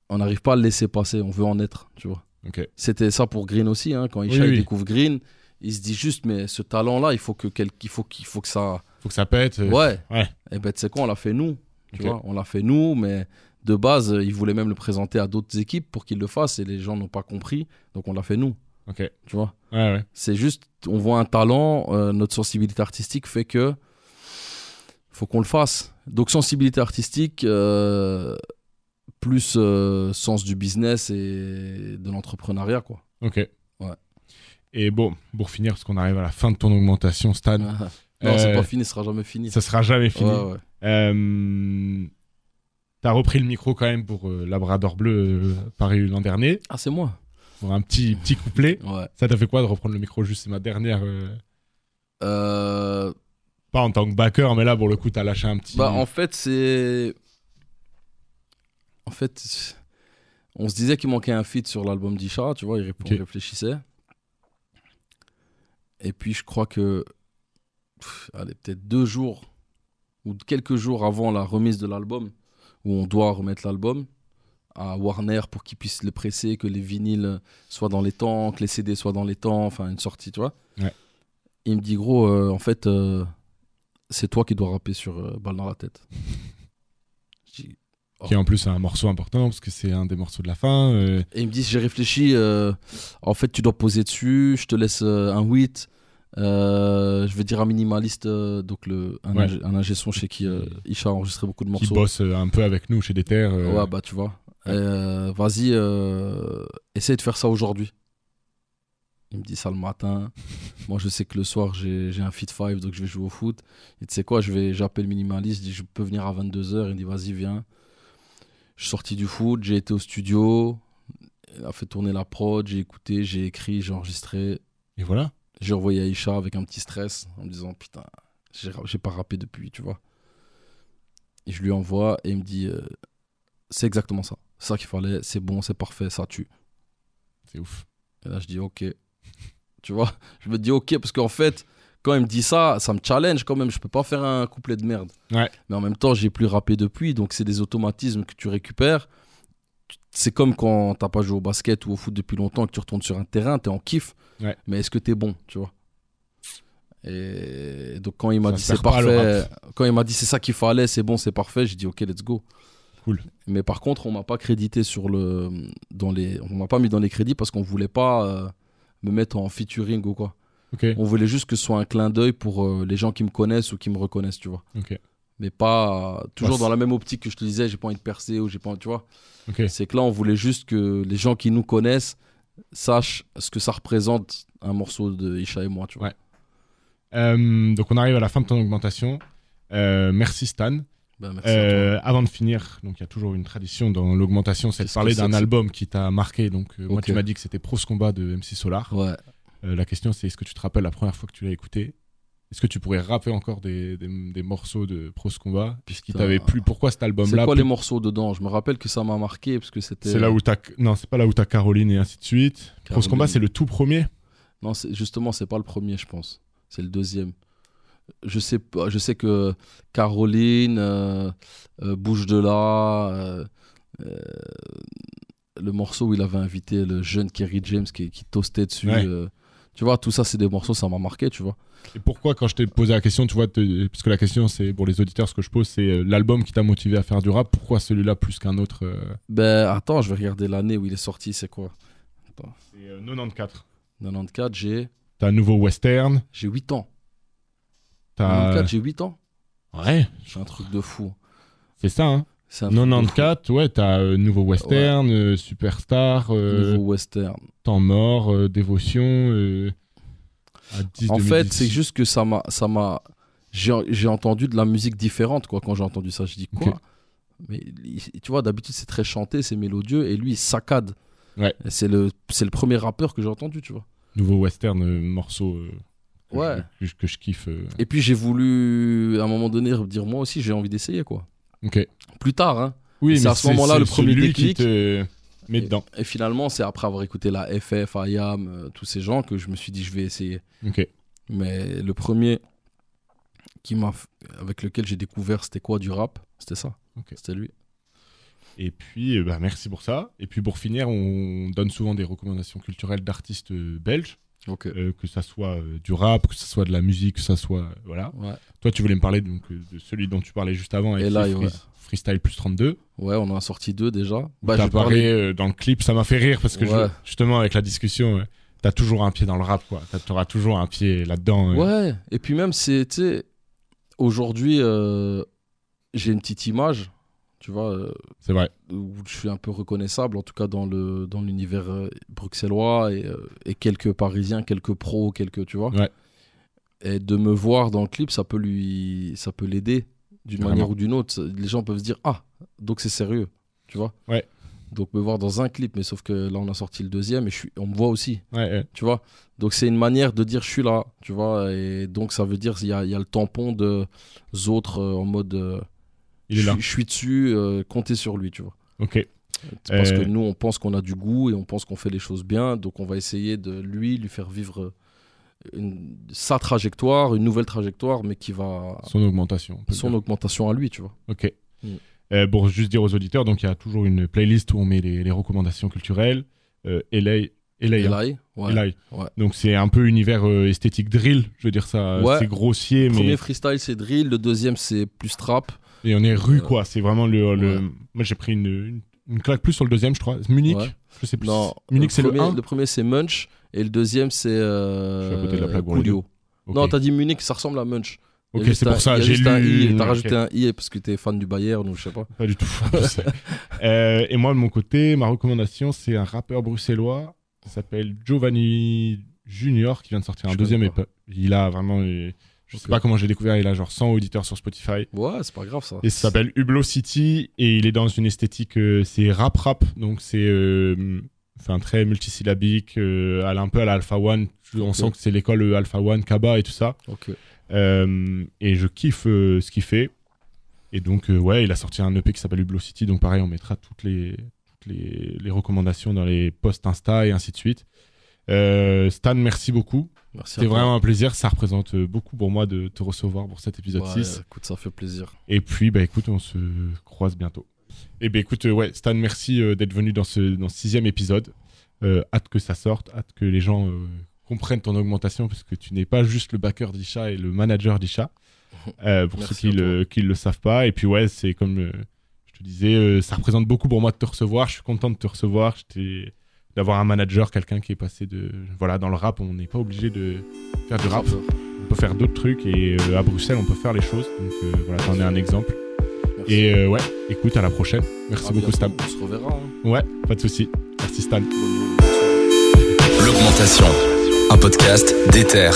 On n'arrive pas à le laisser passer, on veut en être, tu vois. ok. C'était ça pour Green aussi, hein, quand Isha Oui, il oui. découvre Green, il se dit juste, mais ce talent-là, il faut que, quel- il faut, qu'il faut que ça... Faut que ça pète. euh, Ouais. ouais. Et ben, tu sais quoi, on l'a fait nous. Tu vois, on l'a fait nous, mais de base, euh, ils voulaient même le présenter à d'autres équipes pour qu'ils le fassent et les gens n'ont pas compris. Donc, on l'a fait nous. Ok, Tu vois, ouais. c'est juste, on voit un talent, euh, notre sensibilité artistique fait que faut qu'on le fasse. Donc, sensibilité artistique, euh, plus euh, sens du business et de l'entrepreneuriat, quoi. Ok. Ouais. Et bon, pour finir, parce qu'on arrive à la fin de ton augmentation, Stan, [laughs] non, c'est Euh, pas fini, ce sera jamais fini. ça sera jamais fini. Ouais, ouais. Euh, T'as repris le micro quand même pour Labrador Bleu paru l'an dernier, Ah, c'est moi. pour un petit, petit couplet. [laughs] Ouais. Ça t'a fait quoi de reprendre le micro? Juste, c'est ma dernière. Euh, Pas en tant que backer, mais là, pour le coup, t'as lâché un petit. Bah, en fait, c'est. En fait, on se disait qu'il manquait un feat sur l'album d'Isha, tu vois, il réfléchissait. Et puis, je crois que. pff, allez, peut-être deux jours ou quelques jours avant la remise de l'album, où on doit remettre l'album à Warner pour qu'ils puissent le presser, que les vinyles soient dans les temps, que les CD soient dans les temps, enfin, une sortie, tu vois. Ouais. Il me dit, gros, euh, en fait. euh, c'est toi qui dois rapper sur euh, Balle dans la tête. Dis- [laughs] Qui est en plus un morceau important, parce que c'est un des morceaux de la fin. euh, Et il me dit j'ai réfléchi, euh, en fait tu dois poser dessus, je te laisse euh, un 8, euh, je vais dire un minimaliste, donc le, un, Ouais. ingé, un ingé son chez qui Isha a enregistré beaucoup de qui morceaux. bosse euh, un peu avec nous chez des terres. Ouais bah tu vois. Ouais. Vas-y, essaye de faire ça aujourd'hui. Il me dit ça le matin. Moi, je sais que le soir, j'ai un fit 5, donc je vais jouer au foot. Et tu sais quoi, j'appelle minimaliste, je dis je peux venir à 22h. Il me dit vas-y, viens. Je suis sorti du foot, j'ai été au studio. Il a fait tourner la prod, j'ai écouté, j'ai écrit, j'ai enregistré. Et voilà. J'ai envoyé Isha avec un petit stress en me disant putain, j'ai j'ai pas rappé depuis, tu vois. Et je lui envoie et il me dit euh, c'est exactement ça. C'est ça qu'il fallait, c'est bon, c'est parfait, ça tue. C'est ouf. Et là je dis ok. Tu vois, [laughs] je me dis ok parce qu'en fait, quand il me dit ça, ça me challenge quand même. Je peux pas faire un couplet de merde. Ouais. Mais en même temps, j'ai plus rappé depuis, donc c'est des automatismes que tu récupères. C'est comme quand t'as pas joué au basket ou au foot depuis longtemps, que tu retournes sur un terrain, t'es en kiff. Ouais. Mais est-ce que t'es bon, tu vois? Et donc quand il m'a dit c'est parfait, quand il m'a dit c'est ça qu'il fallait, c'est bon, c'est parfait, j'ai dit ok, let's go. Cool. Mais par contre, on m'a pas crédité sur le, dans les, on m'a pas mis dans les crédits parce qu'on voulait pas euh, me mettre en featuring ou quoi. On voulait juste que ce soit un clin d'œil pour euh, les gens qui me connaissent ou qui me reconnaissent, tu vois. Mais pas euh, toujours Ouais, dans la même optique que je te disais, j'ai pas envie de percer ou j'ai pas, tu vois. C'est que là, on voulait juste que les gens qui nous connaissent sachent ce que ça représente un morceau de Isha et moi, tu vois. Ouais. Euh, donc on arrive à la fin de ton augmentation. Euh, merci Stan. Merci à toi. Euh, avant de finir, donc il y a toujours une tradition dans l'augmentation, c'est de parler c'est d'un album qui t'a marqué. Donc euh, moi tu m'as dit que c'était Pros Combat de MC Solar. Ouais. Euh, la question c'est est-ce que tu te rappelles la première fois que tu l'as écouté? Est-ce que tu pourrais rapper encore des, des, des morceaux de Pros Combat? Puisqu'il t'avait plu Pourquoi cet C'est album-là quoi les morceaux dedans? Je me rappelle que ça m'a marqué parce que c'était. C'est là où t'as non, c'est pas là où t'as Caroline et ainsi de suite. Caroline. Combat, c'est le tout premier? Non, c'est- justement, c'est pas le premier, je pense. C'est le deuxième. Je sais pas. Je sais que Caroline, euh, euh, Bouge de là, euh, euh, le morceau où il avait invité le jeune Kerry James qui, qui toastait dessus. Ouais. tu vois, tout ça, c'est des morceaux, ça m'a marqué, tu vois. Et pourquoi, quand je t'ai posé la question, tu vois, te- parce que la question, c'est pour les auditeurs, ce que je pose, c'est l'album qui t'a motivé à faire du rap. Pourquoi celui-là plus qu'un autre Ben, attends, je vais regarder l'année où il est sorti, c'est quoi? C'est euh, 94. 94, j'ai T'as un nouveau western. j'ai 8 ans. T'as 94, j'ai 8 ans. ouais, C'est un truc de fou. c'est ça. Hein. C'est un truc de fou. 94, ouais, t'as euh, nouveau western, euh, superstar, euh, Nouveau western. temps mort, dévotion. à 10, En 2010. fait, c'est juste que ça m'a, ça m'a, j'ai, entendu de la musique différente quoi. Quand j'ai entendu ça, je dis quoi? Mais tu vois, d'habitude c'est très chanté, c'est mélodieux, et lui il saccade. Ouais. C'est le, le premier rappeur que j'ai entendu, tu vois. nouveau western morceau. Ouais. je- que, je- kiffe. euh. Et puis j'ai voulu, à un moment donné, dire moi aussi j'ai envie d'essayer quoi. Ok. Plus tard, hein. Oui, C'est mais à ce moment-là, le premier déclic. te met Et- dedans. Et finalement, c'est après avoir écouté la FF, IAM, euh, tous ces gens que je me suis dit je vais essayer. Ok. Mais le premier qui m'a, avec lequel j'ai découvert c'était quoi du rap, c'était ça. Ok. C'était lui. Et puis, euh, bah, merci pour ça. Et puis, pour finir, on donne souvent des recommandations culturelles d'artistes belges, Euh, que ça soit euh, du rap, que ça soit de la musique, que ça soit. euh, voilà. Ouais. Toi, tu voulais me parler donc, de celui dont tu parlais juste avant, avec Et là, les ouais. Free- Freestyle plus 32. Ouais, on en a sorti deux déjà. Bah, Bah, euh, dans le clip, ça m'a fait rire parce que je- justement, avec la discussion, t'as toujours un pied dans le rap, quoi. T'auras toujours un pied là-dedans. Ouais, et puis même, c'est, aujourd'hui, j'ai une petite image, tu vois, euh, C'est vrai. où je suis un peu reconnaissable, en tout cas dans, le, dans l'univers euh, bruxellois, et, euh, et quelques Parisiens, quelques pros, quelques, tu vois. Ouais. Et de me voir dans le clip, ça peut lui, ça peut l'aider d'une manière ou d'une autre. Les gens peuvent se dire, ah, donc c'est sérieux, tu vois. Ouais. Donc me voir dans un clip, mais sauf que là on a sorti le deuxième et je suis, on me voit aussi. Ouais, ouais. tu vois. Donc c'est une manière de dire je suis là, tu vois. Et donc ça veut dire il y a, y a le tampon de autres euh, en mode euh, Il est je, là. suis- je suis dessus, euh, comptez sur lui, tu vois. Ok. C'est Parce Euh, que nous on pense qu'on a du goût et on pense qu'on fait les choses bien, donc on va essayer de lui lui faire vivre euh, une- sa trajectoire, une nouvelle trajectoire, mais qui va Son augmentation. son dire. augmentation à lui, tu vois. Ok. Mm. Euh, pour juste dire aux auditeurs, donc il y a toujours une playlist où on met les, les recommandations culturelles. Euh, LA, LA, hein. ouais. LA. ouais. Donc c'est un peu univers euh, esthétique drill, je veux dire ça. Ouais. C'est grossier, Le mais premier freestyle c'est drill, le deuxième c'est plus trap. Et on est rue quoi. C'est vraiment le. le-. Moi j'ai pris une, une, une claque plus sur le deuxième, je crois. Munich. Je sais plus. Non, Munich c'est le premier, 1. Le premier c'est Munch et le deuxième c'est euh, Je suis à côté de la plaque Coolio. Non, t'as dit Munich, ça ressemble à Munch. Ok, c'est un- pour ça. J'ai lu. T'as rajouté un i parce que t'es fan du Bayern ou je sais pas. Pas du tout. [laughs] Euh, et moi, de mon côté, ma recommandation, c'est un rappeur bruxellois qui s'appelle Giovanni Junior qui vient de sortir un deuxième. EP. Il a vraiment. euh, Je sais Ok. pas comment j'ai découvert, il a genre 100 auditeurs sur Spotify. Ouais, c'est pas grave ça. Et ça s'appelle Hublot City et il est dans une esthétique, euh, c'est rap rap, donc c'est euh, enfin très multisyllabique, euh, un peu à la Alpha One. On sent que c'est l'école euh, Alpha One, Kaba et tout ça. Ok. Euh, et je kiffe euh, ce qu'il fait. Et donc, ouais, il a sorti un EP qui s'appelle Hublot City. Donc, pareil, on mettra toutes les, toutes les, les recommandations dans les posts Insta et ainsi de suite. Stan, merci beaucoup. C'était vraiment un plaisir. Ça représente euh, beaucoup pour moi de te recevoir pour cet épisode Ouais, 6. écoute, ça fait plaisir. Et puis, bah, écoute, on se croise bientôt. Et ben écoute, euh, ouais, Stan, merci euh, d'être venu dans ce, dans ce sixième épisode. Euh, hâte que ça sorte, hâte que les gens euh, comprennent ton augmentation, parce que tu n'es pas juste le backer d'Isha et le manager d'Isha. [laughs] Euh, pour Merci ceux qui le, qui le savent pas. Et puis ouais, c'est comme je te disais, ça représente beaucoup pour moi de te recevoir. Je suis content de te recevoir. J'étais- D'avoir un manager, quelqu'un qui est passé de. Voilà, dans le rap, on n'est pas obligé de faire du rap. On peut faire d'autres trucs et euh, à Bruxelles, on peut faire les choses. Donc euh, voilà, t'en es un exemple. Merci. Et euh, ouais, écoute, à la prochaine. Merci À beaucoup, Stan. On se reverra. hein. Ouais, pas de souci. Merci, Stan. L'augmentation. Un podcast d'Ether.